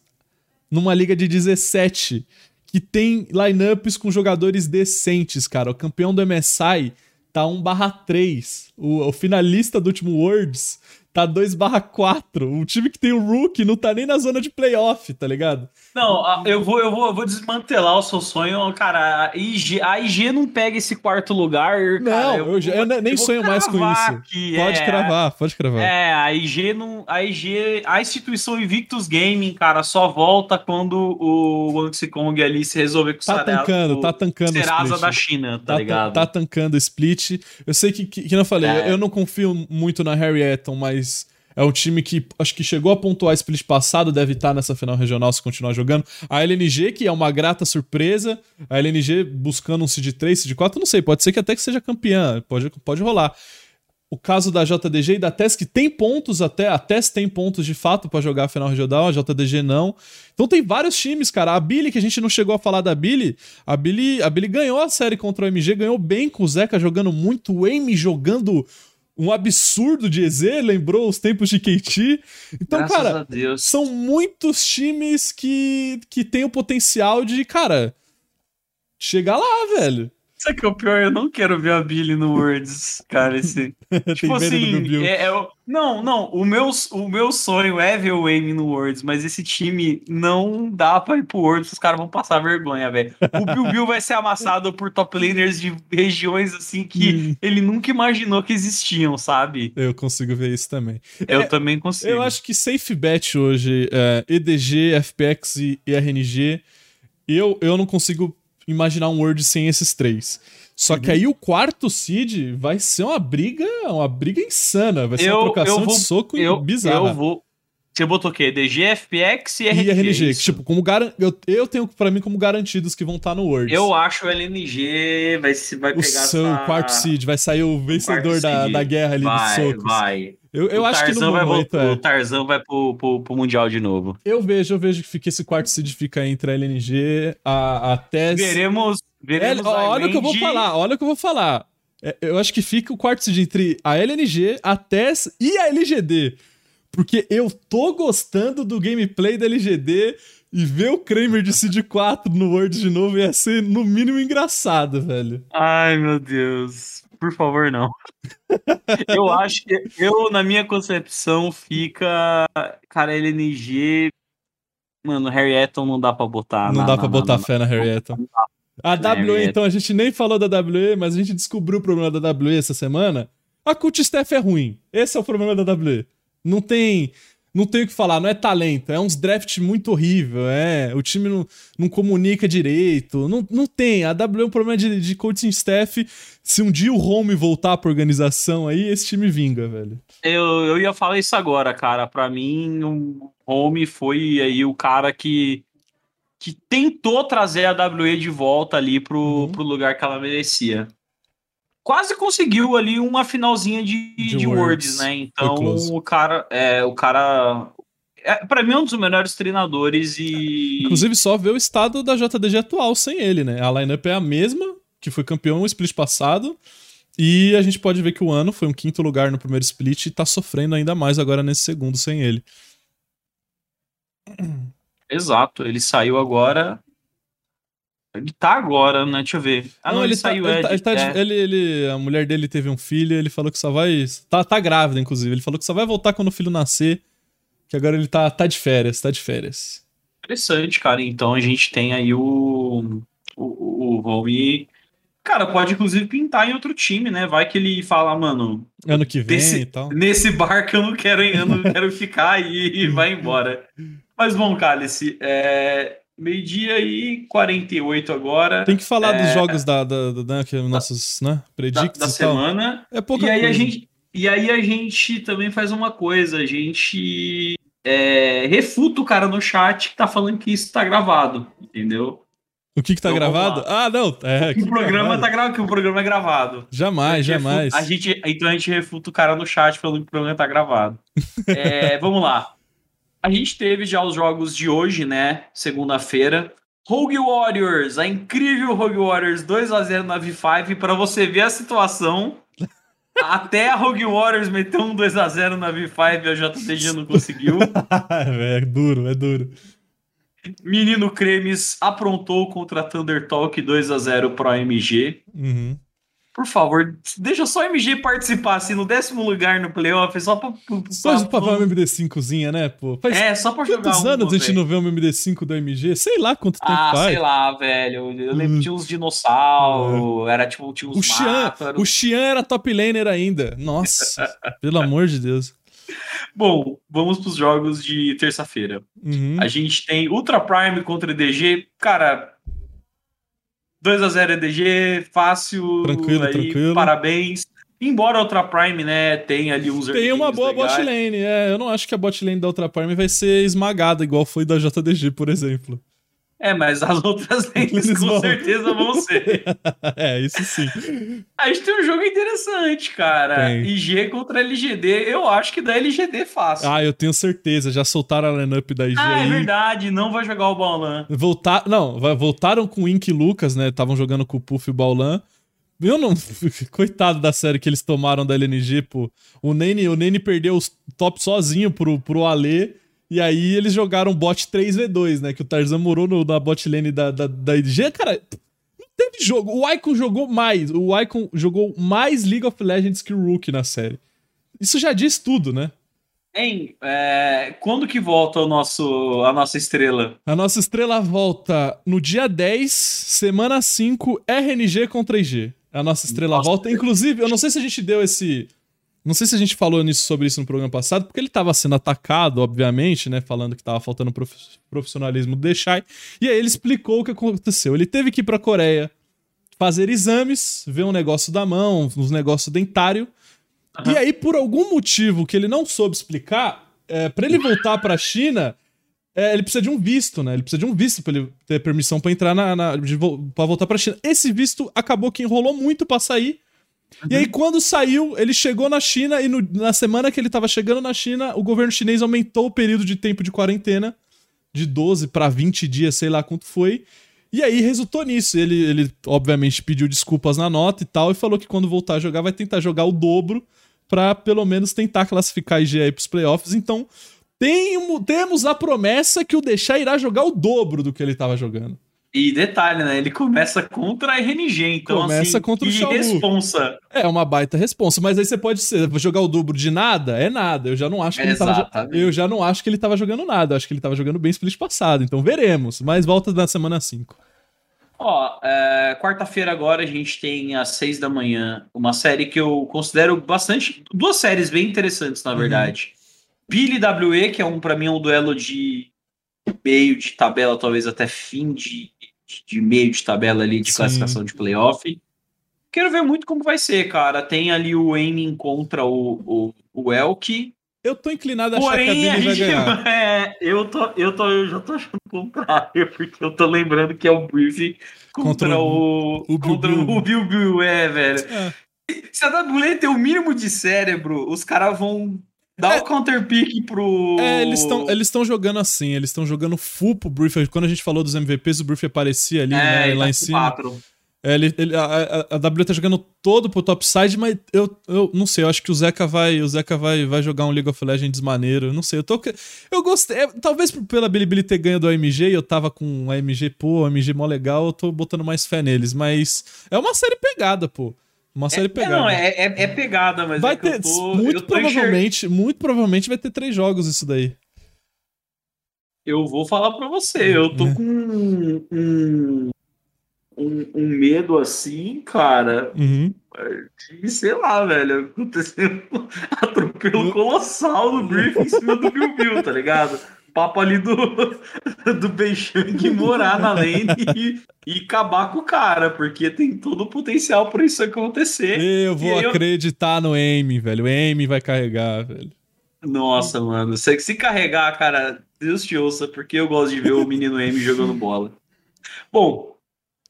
numa liga de 17 que tem lineups com jogadores decentes, cara. O campeão do MSI tá 1/3. O, o finalista do último Worlds tá 2/4. O time que tem o Rook não tá nem na zona de playoff, tá ligado? Não, eu vou, eu vou, eu vou desmantelar o seu sonho, cara. A IG, a IG não pega esse quarto lugar. Não, cara, eu, eu, eu nem sonho mais com isso. Pode é, cravar, pode cravar. É, a IG não. A IG, a instituição Invictus Gaming, cara, só volta quando o Galaxy Kong ali se resolver com o Tá tancando, tá tancando o Serasa da China, tá, tá ligado? Tá tancando o split. Eu sei que, que, que não falei, é. eu não confio muito na Harry Eton, mas é um time que acho que chegou a pontuar split passado, deve estar nessa final regional se continuar jogando. A LNG, que é uma grata surpresa. A LNG buscando um Cid 3, Cid 4, não sei, pode ser que até que seja campeã, pode, pode rolar. O caso da JDG e da TES, que tem pontos até, a TES tem pontos de fato para jogar a final regional, a JDG não. Então tem vários times, cara. A Billy, que a gente não chegou a falar da Billy, a Billy, a Billy ganhou a série contra o MG, ganhou bem com o Zeca jogando muito, o Amy jogando um absurdo de EZ, lembrou os tempos de KT. Então, Graças cara, são muitos times que, que têm o potencial de, cara, chegar lá, velho. Sabe que é o pior? Eu não quero ver a Billy no Words, cara. Esse... <laughs> tipo assim, é, é, não, não. O meu, o meu sonho é ver o Amy no Words, mas esse time não dá pra ir pro Words, os caras vão passar vergonha, velho. O Bill Bill vai ser amassado por top laners de regiões assim que hum. ele nunca imaginou que existiam, sabe? Eu consigo ver isso também. Eu é, também consigo. Eu acho que safe bet hoje, é, EDG, FPX e, e RNG, eu, eu não consigo imaginar um World sem esses três. Só uhum. que aí o quarto seed vai ser uma briga, uma briga insana. Vai ser eu, uma trocação vou, de soco eu, bizarra. Eu vou. Você botou o quê? DG, FPX e RNG? E RNG, que, tipo, como garan... eu, eu tenho para mim como garantidos que vão estar tá no Worlds. Eu acho o LNG vai, vai pegar o seu essa... quarto seed, vai sair o vencedor o da, da guerra ali vai, dos socos. Vai, eu, eu acho que no momento, vai, é. O Tarzan vai pro, pro, pro, Mundial de novo. Eu vejo, eu vejo que fica esse quarto seed fica entre a LNG, a, a TES... Veremos, veremos é, Olha o que eu vou falar, olha o que eu vou falar. É, eu acho que fica o quarto seed entre a LNG, a TES e a LGD. Porque eu tô gostando do gameplay da LGD e ver o Kramer de Seed 4 no World de novo ia ser, no mínimo, engraçado, velho. Ai, meu Deus. Por favor, não. <laughs> eu acho que eu, na minha concepção, fica. Cara, LNG. Mano, Harry Eton não dá pra botar. Não na, dá pra na, botar na, fé na Harry Eton. A WE, então, a gente nem falou da WE, mas a gente descobriu o problema da WE essa semana. A Cult Staff é ruim. Esse é o problema da WE. Não tem não tem o que falar, não é talento, é uns draft muito horrível, é, o time não, não comunica direito, não, não tem, a W é um problema de, de coaching staff, se um dia o Home voltar pra organização aí, esse time vinga, velho. Eu, eu ia falar isso agora, cara, para mim o Home foi aí o cara que que tentou trazer a WE de volta ali pro, uhum. pro lugar que ela merecia quase conseguiu ali uma finalzinha de, de, de Words, né? Então o cara é o cara é, para mim é um dos melhores treinadores e inclusive só ver o estado da JDG atual sem ele, né? A lineup é a mesma que foi campeão no split passado. E a gente pode ver que o ano foi um quinto lugar no primeiro split e tá sofrendo ainda mais agora nesse segundo sem ele. Exato, ele saiu agora ele tá agora, né? Deixa eu ver. Ah, não, não ele, ele, tá, saiu. Ele, tá, ele, tá é. ele, ele, a mulher dele teve um filho, ele falou que só vai. Tá, tá grávida, inclusive. Ele falou que só vai voltar quando o filho nascer. Que agora ele tá, tá de férias, tá de férias. Interessante, cara. Então a gente tem aí o. O, o Home. Cara, pode inclusive pintar em outro time, né? Vai que ele fala, mano. Ano que vem desse, e tal. Nesse barco eu não quero, eu não <laughs> quero ficar e, e vai embora. Mas bom, Cálice, é, Meio-dia e 48 agora. Tem que falar é... dos jogos da, da, da, da que nossos, né, predicts da, da semana. É pouca e aí coisa. A gente, e aí a gente também faz uma coisa, a gente é, refuta o cara no chat que tá falando que isso tá gravado, entendeu? O que que tá então, gravado? Ah, não. É, que o programa tá, tá gravado, que o programa é gravado. Jamais, a jamais. Refuta, a gente, então a gente refuta o cara no chat falando que o programa tá gravado. <laughs> é, vamos lá. A gente teve já os jogos de hoje, né? Segunda-feira. Rogue Warriors, a incrível Rogue Warriors 2 a 0 na V5 para você ver a situação. <laughs> Até a Rogue Warriors meteu um 2 a 0 na V5 e a JTG não conseguiu. <laughs> é duro, é duro. Menino Cremes aprontou contra a Thunder Talk 2 a 0 pro AMG. Uhum por favor, deixa só o MG participar, assim, no décimo lugar no playoff, só pra. pra só pra, ver uma MD5zinha, né, pô? Faz é, só pra jogar. Quantos anos a gente não vê uma MD5 do MG? Sei lá quanto tempo ah, faz. sei lá, velho. Eu lembro que tinha uns dinossauros, era tipo, tinha uns o Xian, o Xian era top laner ainda. Nossa, <laughs> pelo amor de Deus. Bom, vamos pros jogos de terça-feira. Uhum. A gente tem Ultra Prime contra EDG. Cara, 2 a 0 EDG, fácil. Tranquilo, aí, tranquilo. Parabéns. Embora a Ultra Prime, né, tenha ali uns Tem uma boa legais. bot lane, é. Eu não acho que a bot lane da Ultra Prime vai ser esmagada, igual foi da JDG, por exemplo. É, mas as outras <laughs> lanes com certeza vão ser. <laughs> é, isso sim. A gente tem um jogo interessante, cara. Tem. IG contra LGD. Eu acho que da LGD fácil. Ah, eu tenho certeza. Já soltaram a lineup da IG. Ah, é aí. é verdade. Não vai jogar o Baulan. Voltar... Não, voltaram com o Ink e Lucas, né? Estavam jogando com o Puff e o Baulan. Eu não. <laughs> Coitado da série que eles tomaram da LNG, pô. O Nene, o Nene perdeu os top sozinho pro, pro Ale e aí eles jogaram bot 3v2, né? Que o Tarzan morou no, na bot lane da, da, da IG. Cara, não teve jogo. O Icon jogou mais. O Icon jogou mais League of Legends que o Rook na série. Isso já diz tudo, né? Hein, é, quando que volta o nosso, a nossa estrela? A nossa estrela volta no dia 10, semana 5, RNG contra IG. A nossa estrela nossa, volta. Inclusive, eu não sei se a gente deu esse, não sei se a gente falou nisso, sobre isso no programa passado, porque ele estava sendo atacado, obviamente, né? Falando que estava faltando profissionalismo do Deixai. E aí ele explicou o que aconteceu. Ele teve que ir para a Coreia fazer exames, ver um negócio da mão, uns negócios dentário. Uhum. E aí, por algum motivo que ele não soube explicar, é, para ele voltar para a China, é, ele precisa de um visto, né? Ele precisa de um visto para ele ter permissão para entrar na, na para voltar para a China. Esse visto acabou que enrolou muito para sair. Uhum. E aí, quando saiu, ele chegou na China e no, na semana que ele tava chegando na China, o governo chinês aumentou o período de tempo de quarentena de 12 para 20 dias, sei lá quanto foi. E aí resultou nisso. Ele, ele, obviamente, pediu desculpas na nota e tal, e falou que quando voltar a jogar, vai tentar jogar o dobro para pelo menos tentar classificar a IG aí pros playoffs. Então, tem, temos a promessa que o Deixar irá jogar o dobro do que ele tava jogando. E detalhe, né? Ele começa contra a RNG, então Começa assim, contra o que responsa. É uma baita responsa, mas aí você pode ser, jogar o dobro de nada? É nada. Eu já não acho que ele tava, eu já não acho que ele tava jogando nada. Eu acho que ele tava jogando bem split passado. Então veremos. Mas volta na semana 5. Ó, é, quarta-feira agora a gente tem às seis da manhã uma série que eu considero bastante. Duas séries bem interessantes, na Uhum. verdade. Billy WE, que é um, pra mim, é um duelo de meio de tabela, talvez até fim de, de, meio de tabela ali de Sim. classificação de playoff. Quero ver muito como vai ser, cara. Tem ali o Aiming contra o, o, o Elk. Eu tô inclinado a achar que a Porém, Billy vai ganhar. <laughs> é, eu, tô, eu, tô, eu já tô achando o contrário, <laughs> porque eu tô lembrando que é o Brief contra, Contra o, o contra Bill. o Bill Bill, é, velho. É. Se a WE tem o mínimo de cérebro, os caras vão dar É. o counter pick pro. É, eles estão eles tão jogando assim, eles estão jogando full pro Brief. Quando a gente falou dos MVPs, o Brief aparecia ali, né, ele lá tá em cima. quatro. É, ele, ele- a, a, a W tá jogando todo pro topside, mas eu, eu não sei, eu acho que o Zeca vai, o Zeca vai, vai jogar um League of Legends maneiro, não sei, eu tô eu gostei, é, talvez pela Bilibili ter ganho do AMG, e eu tava com a AMG, pô, AMG mó legal, eu tô botando mais fé neles, mas é uma série pegada, pô. Uma série É, pegada. não, é, é, é pegada, mas vai é ter tô, muito provavelmente, muito provavelmente vai ter três jogos isso daí. Eu vou falar pra você, eu tô É. com um, um, um, um medo assim, cara, Uhum. de, sei lá, velho, aconteceu um <laughs> atropelo colossal no briefing em cima do Bill Bill, tá ligado? Papo ali do, <laughs> do Beijang morar na lane e, e acabar com o cara, porque tem todo o potencial pra isso acontecer. Eu vou eu- acreditar no Aim, velho. O Aim vai carregar, velho. Nossa, mano, se, se carregar, cara, Deus te ouça, porque eu gosto de ver o menino M jogando bola. Bom,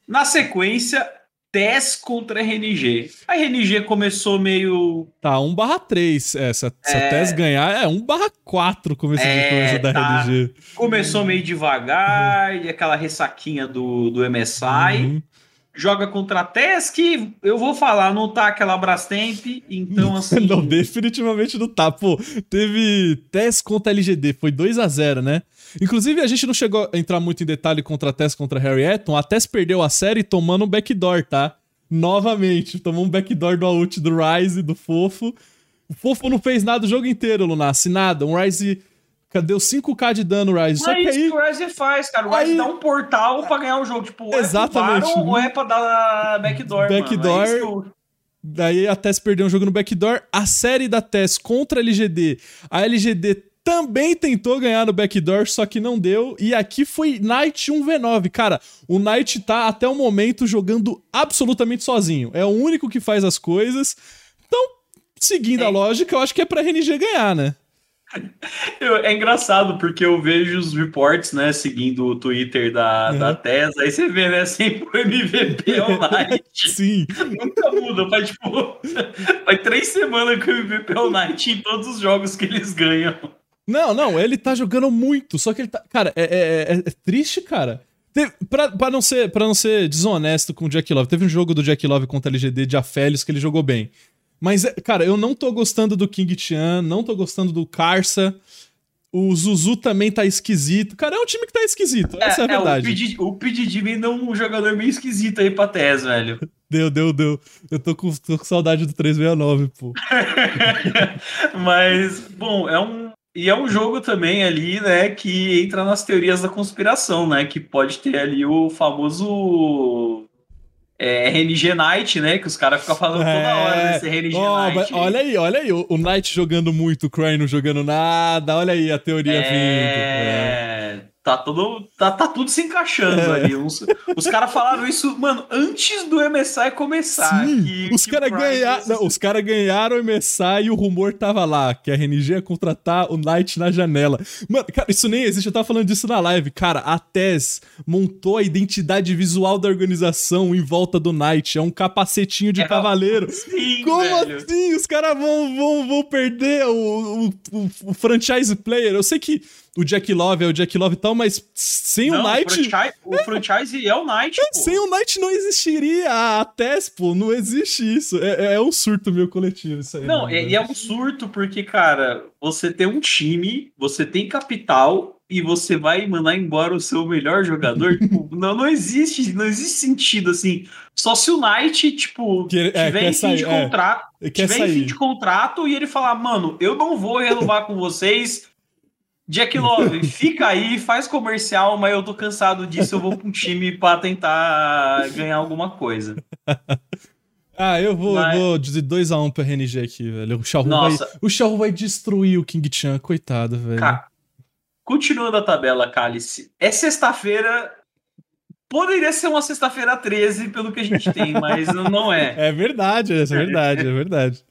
na sequência, TES contra RNG. A RNG começou meio. Tá, 1 barra 3. É, se a, a É. TES ganhar, é 1 barra 4 começo de É, coisa da tá. RNG. Começou meio devagar, e aquela ressaquinha do, do MSI. Uhum. Joga contra a TES, que eu vou falar, não tá aquela Brastemp, então <laughs> assim. Não, definitivamente não tá. Pô, teve TES contra LGD, foi 2 a 0 né? Inclusive, a gente não chegou a entrar muito em detalhe contra a TES contra a Harry Eton. A TES perdeu a série tomando um backdoor, tá? Novamente, tomou um backdoor do ult do Ryze, do Fofo. O Fofo não fez nada o jogo inteiro, Lunassi, nada. Um Ryze... Deu 5k de dano, Ryze. Só Não é que isso aí... que o Ryze faz, cara. O aí- Ryze dá um portal pra ganhar o jogo. Tipo, Exatamente. é ou é pra dar backdoor, Backdoor. É que eu- Daí a TES perdeu um jogo no backdoor. A série da TES contra a LGD. A LGD também tentou ganhar no backdoor, só que não deu. E aqui foi Knight 1v9. Cara, o Knight tá até o momento jogando absolutamente sozinho. É o único que faz as coisas. Então, seguindo a É. lógica, eu acho que é pra RNG ganhar, né? <laughs> Eu- É engraçado, porque eu vejo os reports, né, seguindo o Twitter da, Uhum. da TES, aí você vê, né, sempre o MVP é o Knight. <laughs> Sim. Nunca muda, faz tipo. <laughs> Faz três semanas que o MVP é o Knight em todos os jogos que eles ganham. Não, não, ele tá jogando muito, só que ele tá. Cara, é, é- é- é triste, cara. Teve, pra, pra, não ser, pra não ser desonesto com o Jack Love, teve um jogo do Jack Love contra a LGD de Afélios que ele jogou bem. Mas, é, cara, eu não tô gostando do King Tian, não tô gostando do Karsa. O Zuzu também tá esquisito. Cara, é um time que tá esquisito, essa é, a verdade. o PDD o me deu um jogador meio esquisito aí pra TES, velho. <laughs> Deu, deu, deu. Eu tô com, tô com saudade do 369, pô. <laughs> Mas, bom, é um. E é um jogo também ali, né, que entra nas teorias da conspiração, né? Que pode ter ali o famoso é, RNG Night, né? Que os caras ficam falando toda hora desse RNG É. Ó, Night. mas olha aí, olha aí. O, o Knight jogando muito, o Cry não jogando nada. Olha aí a teoria vindo. É. Tá, todo, tá, tá tudo se encaixando É. ali. Uns- os caras falaram isso, mano, antes do MSI começar. Sim, que- os caras não, os cara ganharam o MSI e o rumor tava lá, que a RNG ia contratar o Knight na janela. Mano, cara, isso nem existe, eu tava falando disso na live. Cara, a TES montou a identidade visual da organização em volta do Knight, é um capacetinho de É, cavaleiro. Sim, Como velho. assim? Os caras vão, vão, vão perder o, o, o- o franchise player. Eu sei que o Jack Love é o Jack Love e tal, mas sem Não, o Knight. O franchise, <laughs> o franchise é o Knight, pô. Sem o Knight não existiria a TES, pô. Não existe isso. É, é um surto meu coletivo isso aí. Não, mano. é, e é um surto porque, cara, você tem um time, você tem capital e você vai mandar embora o seu melhor jogador? <laughs> tipo, não, não existe, não existe sentido assim. Só se o Knight, tipo, Que ele- é, tiver em fim de é. contrato, quer tiver em fim de contrato e ele falar, mano, eu não vou renovar com vocês. Jack Love, <laughs> fica aí, faz comercial, mas eu tô cansado disso, eu vou pra um time pra tentar ganhar alguma coisa. <laughs> Ah, eu vou, Mas- vou dizer 2x1 pra RNG aqui, velho. O Xiaohu vai, o vai destruir o King Chan, coitado, velho. Cara, continuando a tabela, Cálice, é sexta-feira. Poderia ser uma sexta-feira 13, pelo que a gente tem, mas <laughs> não é. É verdade, é verdade, é verdade.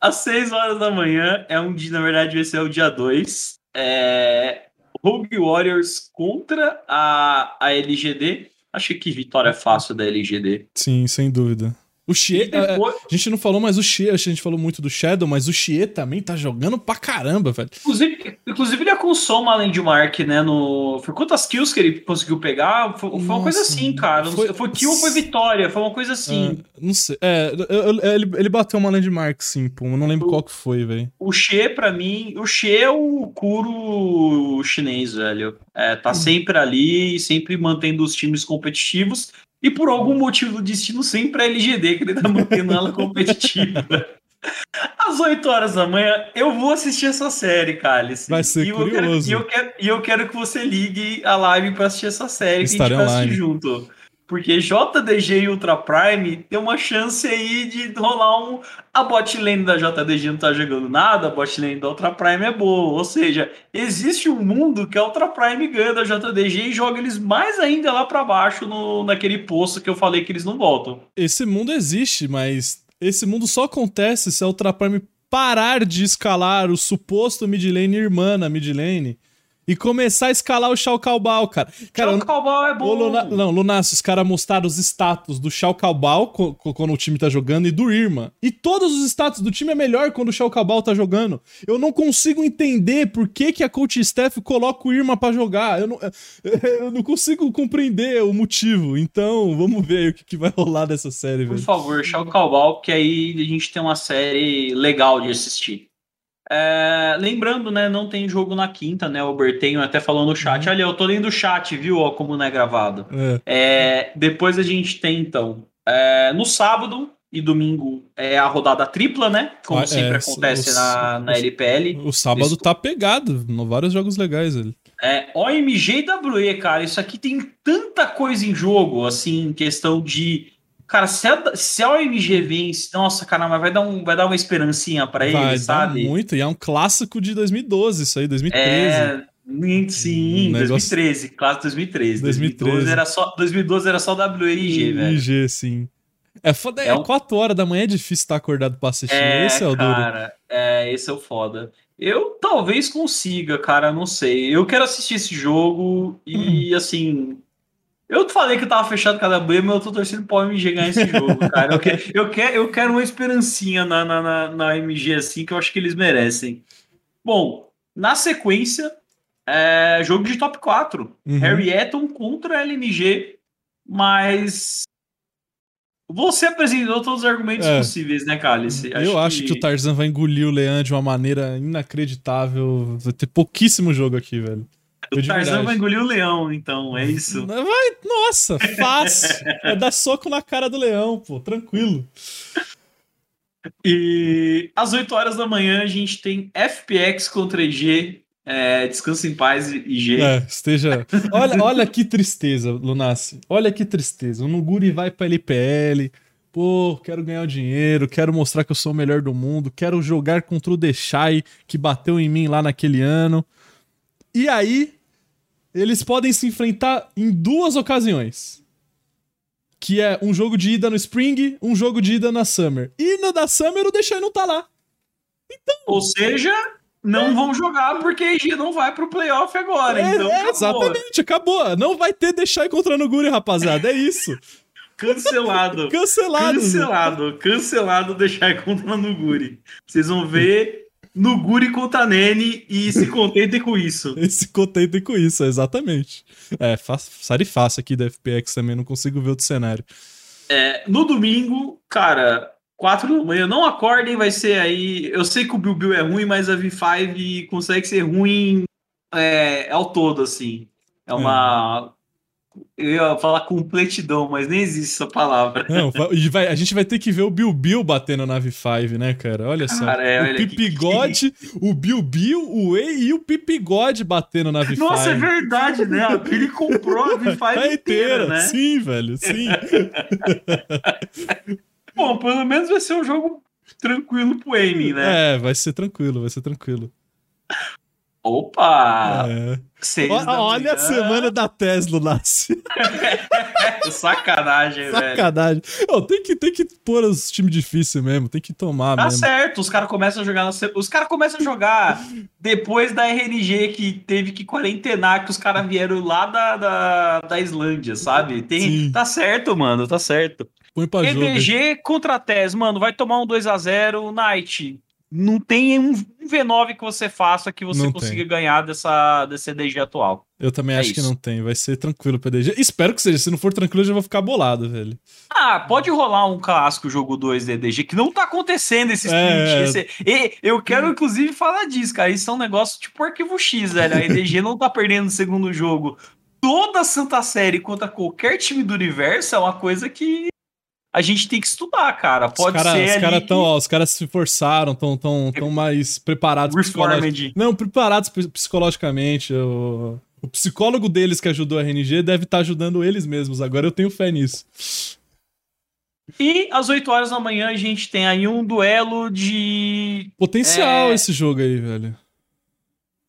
Às 6 horas da manhã é um dia, na verdade, esse é o dia 2. É... Rogue Warriors contra a, a LGD. Acho que vitória fácil da LGD. Sim, sem dúvida. O Xie, é, depois, a gente não falou, mas o Xie, a gente falou muito do Shadow, mas o Xie também tá jogando pra caramba, velho. inclusive, inclusive, ele alcançou uma landmark, né? No... Foi quantas kills que ele conseguiu pegar? Foi, foi uma coisa Nossa, assim, cara. Foi- Foi, kill ou foi vitória? Foi uma coisa assim. Ah, não sei. É, ele, ele bateu uma landmark, sim, pô. Eu não lembro qual que foi, velho. O Xie, pra mim, o Xie é o Kuro chinês, velho. É, tá sempre ali, sempre mantendo os times competitivos. E por algum motivo do destino, sempre a LGD, que ele tá mantendo ela competitiva. <laughs> Às 8 horas da manhã, eu vou assistir essa série, Cálice. Vai ser e eu quero, curioso. e, eu quero, e eu quero que você ligue a live pra assistir essa série, que a Estarei gente vai assistir junto. Porque JDG e Ultra Prime tem uma chance aí de rolar um. A bot lane da JDG não tá jogando nada, a bot lane da Ultra Prime é boa. Ou seja, existe um mundo que a Ultra Prime ganha da JDG e joga eles mais ainda lá pra baixo no, naquele poço que eu falei que eles não voltam. Esse mundo existe, mas esse mundo só acontece se a Ultra Prime parar de escalar o suposto mid lane irmã na mid lane e começar a escalar o Bao, cara. Cara, Cowboy é bom. Luna, não, Lunas, os caras mostraram os status do co- quando o time tá jogando e do Irma. E todos os status do time é melhor quando o Kahn tá jogando. Eu não consigo entender por que, que a coach Steph coloca o Irma pra jogar. Eu não, <laughs> eu não consigo compreender o motivo. Então, vamos ver aí o que, que vai rolar dessa série, Por velho. favor, Cowboy, porque aí a gente tem uma série legal de assistir. É, lembrando, né, não tem jogo na quinta, né? O Bertenho até falou no chat. Uhum. Olha, eu tô lendo o chat, viu? Ó, como não é gravado. É. É, depois a gente tem, então, é, no sábado e domingo é a rodada tripla, né? Como Ah, é, sempre acontece os- na, na os- LPL. O sábado Isso. tá pegado. no- Vários jogos legais ali. É, OMG e WE, cara, isso aqui tem tanta coisa em jogo, assim, questão de. Cara, se a, se a OMG vence, nossa, cara, mas vai dar, um, vai dar uma esperancinha pra vai ele, dar sabe? muito. E é um clássico de 2012, isso aí, 2013. É, hum, sim, Um negócio- 2013, classe 2013. 2013. 2012 era só, 2012 era só IG, velho. IG, sim. É foda, é, É um- 4 horas da manhã é difícil estar acordado pra assistir. É, Esse é o duro. cara, é, esse é o foda. Eu talvez consiga, cara, não sei. Eu quero assistir esse jogo Hum. e, assim. Eu falei que eu tava fechado com a WE, mas eu tô torcendo pra OMG ganhar esse <laughs> jogo, cara. Eu quero, eu quero, eu quero uma esperancinha na, na, na, na OMG, assim, que eu acho que eles merecem. Bom, na sequência, é, jogo de top 4. Uhum. Harry Eton contra a LMG, mas. Você apresentou todos os argumentos É. possíveis, né, Cálice? Eu acho que... o Tarzan vai engolir o Leão de uma maneira inacreditável. Vai ter pouquíssimo jogo aqui, velho. O Tarzan vai engolir o leão, então, é isso. <laughs> Vai, nossa, fácil. Vai dar soco na cara do leão, pô, tranquilo. E às 8 horas da manhã a gente tem FPX contra IG. É, descansa em paz, IG. É, esteja. Olha, olha que tristeza, Lunassi. Olha que tristeza. O Nuguri vai pra LPL. Pô, quero ganhar o dinheiro, quero mostrar que eu sou o melhor do mundo, quero jogar contra o Deshai que bateu em mim lá naquele ano. E aí, eles podem se enfrentar em duas ocasiões. Que é um jogo de ida no Spring, um jogo de ida na Summer. E no da Summer o Deshai não tá lá. Ou seja, não vão jogar porque a IG não vai pro playoff agora. É, então, é, acabou. exatamente, acabou. Não vai ter Deshai contra Nuguri, rapaziada. É isso. Cancelado. <laughs> Cancelado. Cancelado. Cancelado deixar contra Nuguri. Vocês vão ver Nuguri contra Nene e se contentem com isso. <laughs> Esse contentem com isso, exatamente. É, série fácil aqui da FPX também, não consigo ver outro cenário. É, no domingo, cara, 4 da manhã, não acordem, vai ser aí. Eu sei que o Bill Bill é ruim, mas a V5 consegue ser ruim é, é ao todo, assim. É uma. Eu ia falar completidão, mas nem existe essa palavra. Não, vai, a gente vai ter que ver o Bill Bill batendo na Nave 5, né, cara? Olha só. Cara, é, o Pipigode, que... o Bill Bill, o Wei e o Pipigode batendo na Nave 5. Nossa, é verdade, né? Ele comprou a Nave 5 inteira, inteira, né? Sim, velho, sim. <laughs> Bom, pelo menos vai ser um jogo tranquilo pro Amy, né? É, vai ser tranquilo, vai ser tranquilo. Opa! É. Olha a semana da Tesla, nasce. <laughs> Sacanagem, Sacanagem. velho. Oh, tem, que, tem que pôr os times difíceis mesmo, tem que tomar tá mesmo. Tá certo, os caras começam a jogar. No... Os caras começam a jogar depois da RNG que teve que quarentenar, que os caras vieram lá da, da, da Islândia, sabe? Tem... Tá certo, mano, tá certo. Põe pra EDG jogo. contra a TES, mano, vai tomar um 2x0, Knight não tem um V9 que você faça que você não consiga tem. ganhar dessa, desse EDG atual. Eu também é acho isso. que não tem. Vai ser tranquilo pro EDG. Espero que seja. Se não for tranquilo, eu já vou ficar bolado, velho. Ah, pode rolar um clássico jogo 2 de EDG, que não tá acontecendo esse é... split. Esse... eu quero, inclusive, falar disso, cara. Isso é um negócio tipo arquivo X, velho. A <laughs> EDG não tá perdendo o segundo jogo. Toda Santa Série contra qualquer time do universo é uma coisa que a gente tem que estudar, cara. Pode os cara, ser. Os caras tão, ó, os caras se forçaram, tão, tão, tão mais preparados psicologicamente. Não, preparados psicologicamente. O, o psicólogo deles que ajudou a RNG deve estar tá ajudando eles mesmos. Agora eu tenho fé nisso. E às 8 horas da manhã a gente tem aí um duelo de. Potencial é... esse jogo aí, velho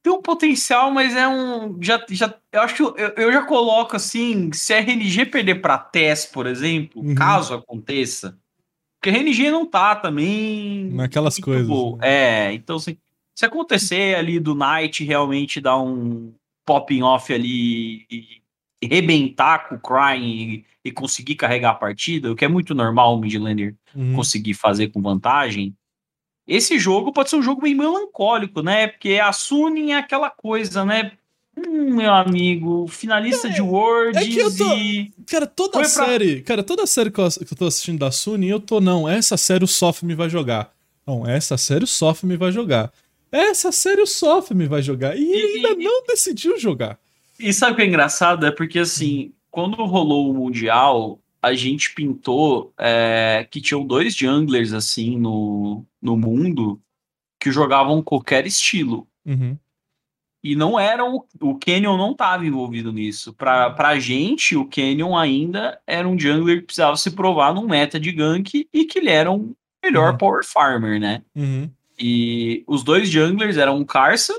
tem um potencial, mas é um. Já, já, eu acho que eu, eu já coloco assim: se a RNG perder para TES, por exemplo, uhum. caso aconteça, porque a RNG não tá também. Naquelas coisas. Né? É, então assim, se acontecer ali do Knight realmente dar um popping off ali e, e rebentar com o Crying e, e, conseguir carregar a partida, o que é muito normal o Midlander uhum. conseguir fazer com vantagem esse jogo pode ser um jogo meio melancólico, né? Porque a Suning é aquela coisa, né? Hum, meu amigo, finalista é, de Worlds é tô, e... Cara, toda série, pra... cara, toda série que eu, que eu tô assistindo da Suning, eu tô, não, essa série o Soft me vai jogar. Não, essa série o Soft me vai jogar. Essa série o Soft me vai jogar. E, e ainda e, não decidiu jogar. E sabe o que é engraçado? É porque, assim, quando rolou o Mundial, a gente pintou é, que tinham dois junglers assim no, no mundo que jogavam qualquer estilo. Uhum. E não eram. O Canyon não estava envolvido nisso. Pra, pra gente, o Canyon ainda era um jungler que precisava se provar num meta de gank e que ele era um melhor uhum. power farmer, né? Uhum. E os dois junglers eram o Carson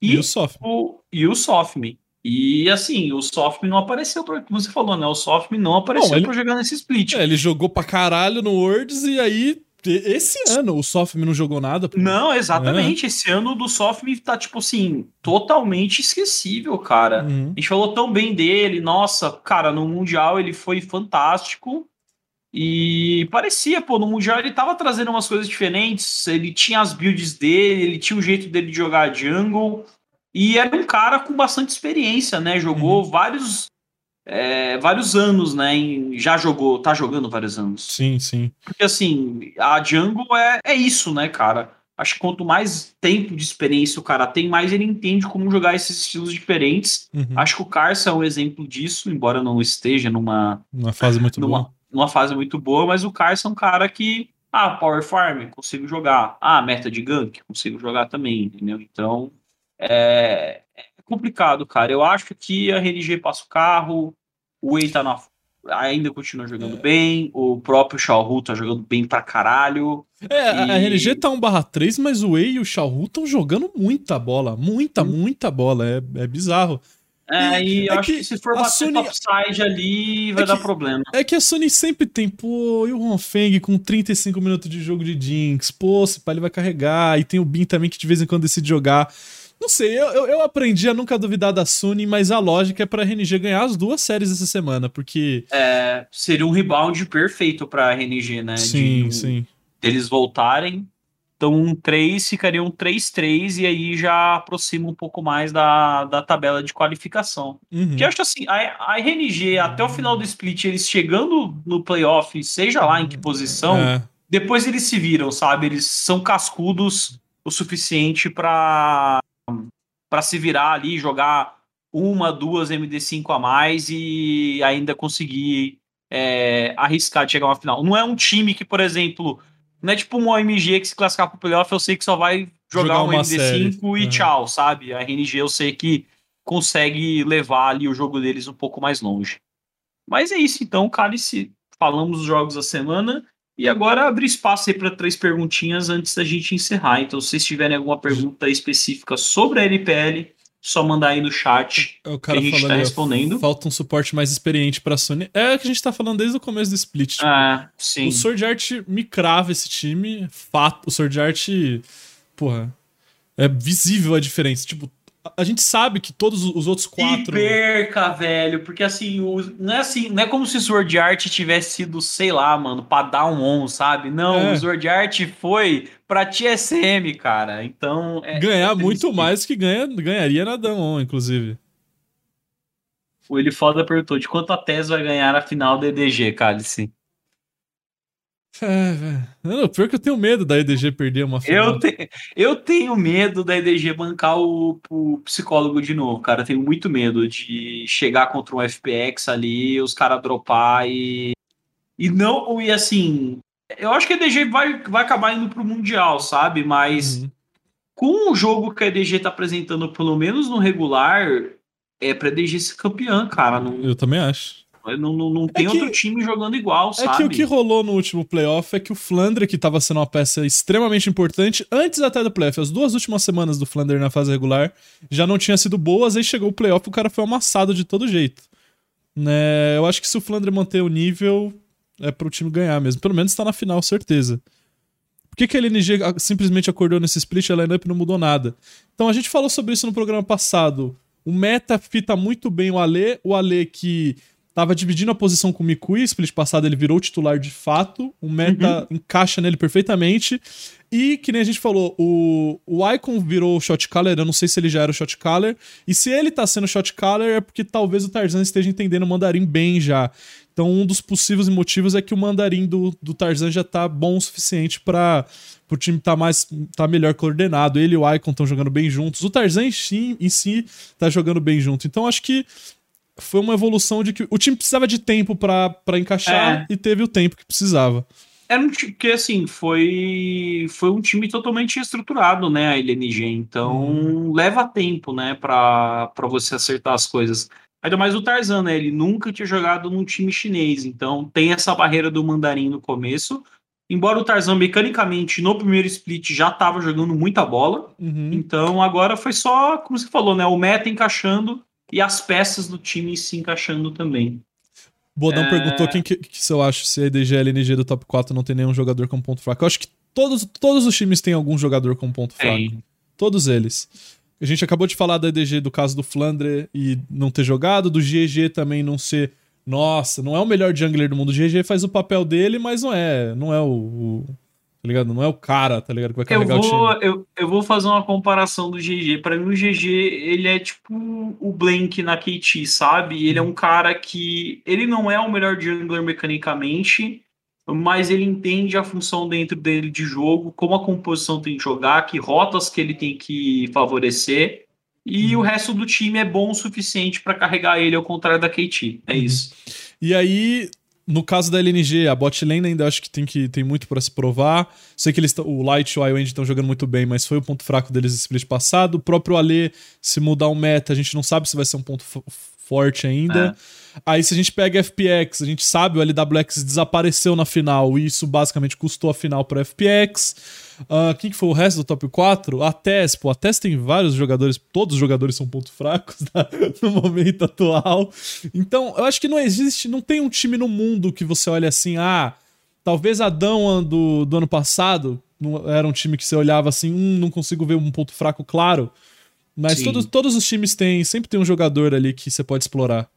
e, e o Softme. O, e o Softme. E assim, o Softme não apareceu, como você falou, né? O Softme não apareceu Bom, ele, pra jogar nesse split. É, ele jogou pra caralho no Worlds e aí. Esse ano o Softme não jogou nada. Não, exatamente. É. Esse ano do Softme tá, tipo assim, totalmente esquecível, cara. Uhum. A gente falou tão bem dele. Nossa, cara, no Mundial ele foi fantástico. E parecia, pô, no Mundial ele tava trazendo umas coisas diferentes. Ele tinha as builds dele, ele tinha o jeito dele de jogar jungle. E era um cara com bastante experiência, né? Jogou uhum. vários é, vários anos, né? Em, já jogou, tá jogando vários anos. Sim, sim. Porque assim, a Jungle é, é isso, né, cara? Acho que quanto mais tempo de experiência o cara tem, mais ele entende como jogar esses estilos diferentes. Uhum. Acho que o Carson é um exemplo disso, embora não esteja numa, uma fase muito numa, boa. Numa fase muito boa, mas o Carson é um cara que, ah, Power Farm, consigo jogar. Ah, meta de gank, consigo jogar também, entendeu? Então, é complicado, cara. Eu acho que a RNG passa o carro, o Wei tá na, ainda continua jogando é. bem, o próprio Xiaohu tá jogando bem pra caralho. É, e... a RNG tá 1/3, mas o Wei e o Xiaohu estão jogando muita bola, muita, hum. muita bola, é, é bizarro. É, e, eu é acho que, que se for bater Sony... topside ali, vai é dar problema. É que a Sony sempre tem, pô, e o Ron Feng com 35 minutos de jogo de Jinx, pô, se pá, ele vai carregar, e tem o Bin também que de vez em quando decide jogar. Não sei, eu, eu, eu, aprendi a nunca duvidar da Sony, mas a lógica é pra RNG ganhar as duas séries essa semana, porque. É, seria um rebound perfeito pra RNG, né? Sim, De, sim. Eles voltarem. Então, um 3 ficaria um 3-3 e aí já aproxima um pouco mais da, da tabela de qualificação. Uhum. Que eu acho assim, a, a RNG, até o final do split, eles chegando no playoff, seja lá em que posição, é. depois eles se viram, sabe? Eles são cascudos o suficiente para para se virar ali, jogar uma, duas MD5 a mais e ainda conseguir é, arriscar de chegar a uma final. Não é um time que, por exemplo, não é tipo um OMG que se classificar pro playoff, eu sei que só vai jogar, jogar um MD5 série. e uhum. tchau, sabe? A RNG eu sei que consegue levar ali o jogo deles um pouco mais longe. Mas é isso, então, Cálice, falamos os jogos da semana. E agora abrir espaço aí para três perguntinhas antes da gente encerrar. Então, se vocês tiverem alguma pergunta específica sobre a LPL, só mandar aí no chat o cara que a gente está respondendo. Falta um suporte mais experiente para Sony. É o que a gente está falando desde o começo do split. Tipo, é, sim. O Sword Art me crava esse time. Fato, o Sword Art, porra, é visível a diferença. Tipo, a gente sabe que todos os outros quatro. E perca, velho, porque assim, o, não é assim, não é como se o Sword Art tivesse sido, sei lá, mano, pra dar um on, sabe? Não, é. o Sword Art foi pra TSM, cara. Então. É, Ganhar é muito mais que ganha, ganharia na on, inclusive. O Ele Foda perguntou: de quanto a TES vai ganhar a final da EDG, Cálice? É, velho. Pior que eu tenho medo da EDG perder uma final. Eu, te, eu tenho medo da EDG bancar o, o, psicólogo de novo, cara. Tenho muito medo de chegar contra um FPX ali, os caras dropar e. E não. E assim. Eu acho que a EDG vai, vai acabar indo pro Mundial, sabe? Mas. Uhum. Com o jogo que a EDG tá apresentando, pelo menos no regular, é pra EDG ser campeã, cara. Não... Eu também acho. Não, não, não tem é que, outro time jogando igual, sabe? É que o que rolou no último playoff é que o Flandre, que estava sendo uma peça extremamente importante, antes até do playoff, as duas últimas semanas do Flandre na fase regular já não tinha sido boas, aí chegou o playoff e o cara foi amassado de todo jeito. Né? Eu acho que se o Flandre manter o nível, é pro time ganhar mesmo. Pelo menos tá na final, certeza. Por que, que a LNG simplesmente acordou nesse split e a lineup não mudou nada? Então a gente falou sobre isso no programa passado. O meta fita muito bem o Ale, o Ale que Tava dividindo a posição com o Mikui, split passado ele virou titular de fato, o meta uhum. encaixa nele perfeitamente. E, que nem a gente falou, o, o Icon virou shot caller, eu não sei se ele já era o shot caller. E se ele tá sendo shot caller é porque talvez o Tarzan esteja entendendo o mandarim bem já. Então, um dos possíveis motivos é que o mandarim do, do Tarzan já tá bom o suficiente para o time tá mais tá melhor coordenado. Ele e o Icon estão jogando bem juntos. O Tarzan em si, em si tá jogando bem junto. Então, acho que foi uma evolução de que o time precisava de tempo para encaixar é. e teve o tempo que precisava. Era um time que, assim, foi, foi um time totalmente estruturado, né, a LNG. Então, hum. leva tempo, né, para você acertar as coisas. Ainda mais o Tarzan, né? Ele nunca tinha jogado num time chinês. Então, tem essa barreira do mandarim no começo. Embora o Tarzan, mecanicamente, no primeiro split já estava jogando muita bola. Uhum. Então, agora foi só, como você falou, né? O meta encaixando e as peças do time se encaixando também. Bodão é... perguntou quem que, que eu acho se a EDG e a LNG do top 4 não tem nenhum jogador com ponto fraco. Eu acho que todos, todos os times têm algum jogador com ponto fraco. Tem. Todos eles. A gente acabou de falar da EDG do caso do Flandre e não ter jogado, do GG também não ser. Nossa, não é o melhor jungler do mundo. O GG faz o papel dele, mas não é, não é o, o tá ligado? Não é o cara, tá ligado? Que vai carregar eu vou, o time. Eu, eu vou fazer uma comparação do GG. Para mim, o GG, ele é tipo o Blank na KT, sabe? Ele é um cara que. Ele não é o melhor jungler mecanicamente, mas ele entende a função dentro dele de jogo, como a composição tem que jogar, que rotas que ele tem que favorecer. E uhum. o resto do time é bom o suficiente para carregar ele, ao contrário da KT. É uhum. isso. E aí, no caso da LNG, a bot lane ainda acho que tem, que, tem muito para se provar. Sei que eles o Light e o iWend estão jogando muito bem, mas foi o ponto fraco deles no split passado. O próprio Ale, se mudar o meta, a gente não sabe se vai ser um ponto forte ainda. É. Aí se a gente pega FPX, a gente sabe o LWX desapareceu na final e isso basicamente custou a final para FPX. Uh, quem que foi o resto do top 4? A TES, pô, a TES tem vários jogadores, todos os jogadores são pontos fracos tá? <laughs> no momento atual. Então, eu acho que não existe, não tem um time no mundo que você olha assim, ah, talvez a Dão do, do ano passado era um time que você olhava assim, hum, não consigo ver um ponto fraco claro. Mas todos, todos os times têm, sempre tem um jogador ali que você pode explorar.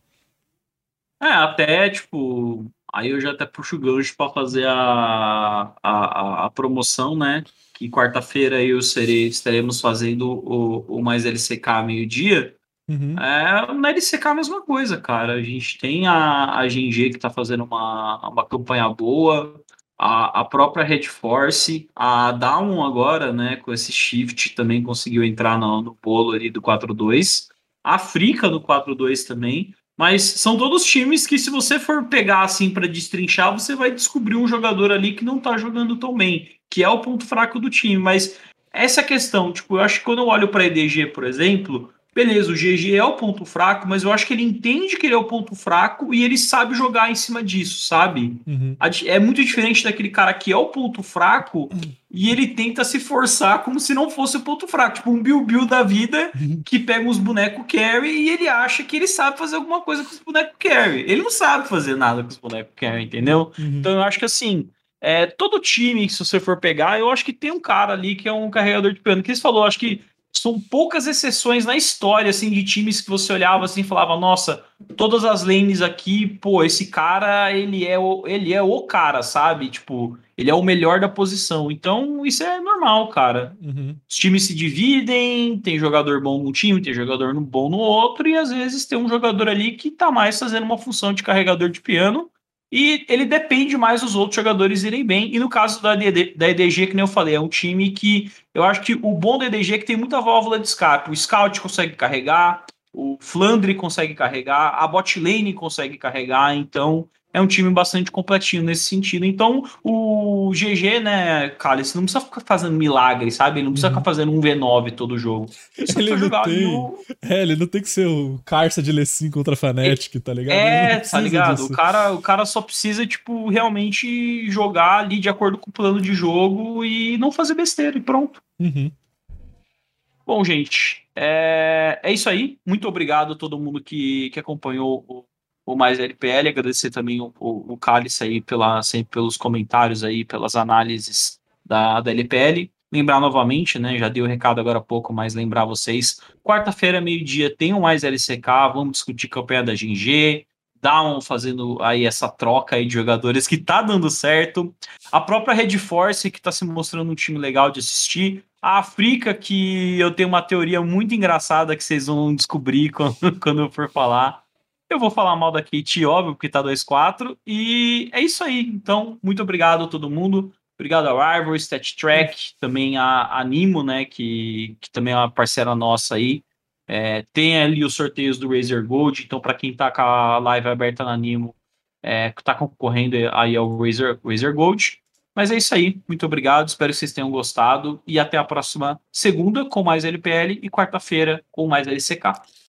É, até, tipo, Aí eu já até puxo o gancho para fazer a, a, a, promoção, né? Que quarta-feira eu serei, estaremos fazendo o, o Mais LCK meio-dia. Uhum. É, na LCK a mesma coisa, cara. A gente tem a, a GNG que tá fazendo uma, uma campanha boa. A, a própria Red Force, a Down agora, né, com esse shift também conseguiu entrar no, no bolo ali do 4-2. A África do 4-2 também. Mas são todos times que, se você for pegar assim para destrinchar, você vai descobrir um jogador ali que não tá jogando tão bem, que é o ponto fraco do time. Mas essa questão, tipo, eu acho que quando eu olho para EDG, por exemplo, beleza, o GG é o ponto fraco, mas eu acho que ele entende que ele é o ponto fraco e ele sabe jogar em cima disso, sabe? Uhum. É muito diferente daquele cara que é o ponto fraco uhum. e ele tenta se forçar como se não fosse o ponto fraco. Tipo um Bill Bill da vida uhum. que pega uns bonecos carry e ele acha que ele sabe fazer alguma coisa com os bonecos carry. Ele não sabe fazer nada com os bonecos carry, entendeu? Uhum. Então eu acho que assim. É, todo time, se você for pegar, eu acho que tem um cara ali que é um carregador de piano. Que você falou, acho que são poucas exceções na história assim de times que você olhava assim e falava, nossa, todas as lanes aqui, pô, esse cara, ele é o, ele é o cara, sabe? Tipo, ele é o melhor da posição. Então, isso é normal, cara. Uhum. Os times se dividem, tem jogador bom num time, tem jogador bom no outro, e às vezes tem um jogador ali que tá mais fazendo uma função de carregador de piano e ele depende mais dos outros jogadores irem bem. E no caso da, DD, da EDG, que nem eu falei, é um time que eu acho que o bom da EDG é que tem muita válvula de escape. O Scout consegue carregar, o Flandre consegue carregar, a bot lane consegue carregar, então é um time bastante completinho nesse sentido. Então, o GG, né, cara, você não precisa ficar fazendo milagre, sabe? Ele não precisa uhum. ficar fazendo um V9 todo jogo. <laughs> Ele não tem. No... É, ele não tem que ser o Carça de Lecim contra a Fnatic, tá ligado? É, tá ligado? O cara, o cara só precisa, tipo, realmente jogar ali de acordo com o plano de jogo e não fazer besteira e pronto. Uhum. Bom, gente, é, é isso aí. Muito obrigado a todo mundo que, que acompanhou o o Mais LPL, agradecer também o, o, o Cálice aí pela, sempre pelos comentários aí, pelas análises da, da LPL. Lembrar novamente, né? Já dei o recado agora há pouco, mas lembrar vocês. Quarta-feira, meio-dia, tem o Mais LCK, vamos discutir campanha da GG, Down fazendo aí essa troca aí de jogadores que tá dando certo. A própria Red Force, que tá se mostrando um time legal de assistir. A África, que eu tenho uma teoria muito engraçada que vocês vão descobrir <laughs> quando, quando eu for falar. Eu vou falar mal da Kate, óbvio, porque tá 2-4. E é isso aí. Então, muito obrigado a todo mundo. Obrigado ao Arvor, Stat Track, também a Animo, né? Que, que também é uma parceira nossa aí. É, tem ali os sorteios do Razer Gold. Então, para quem tá com a live aberta na Animo, é, tá concorrendo aí ao Razer, Razer Gold. Mas é isso aí. Muito obrigado. Espero que vocês tenham gostado. E até a próxima segunda com mais LPL e quarta-feira com mais LCK.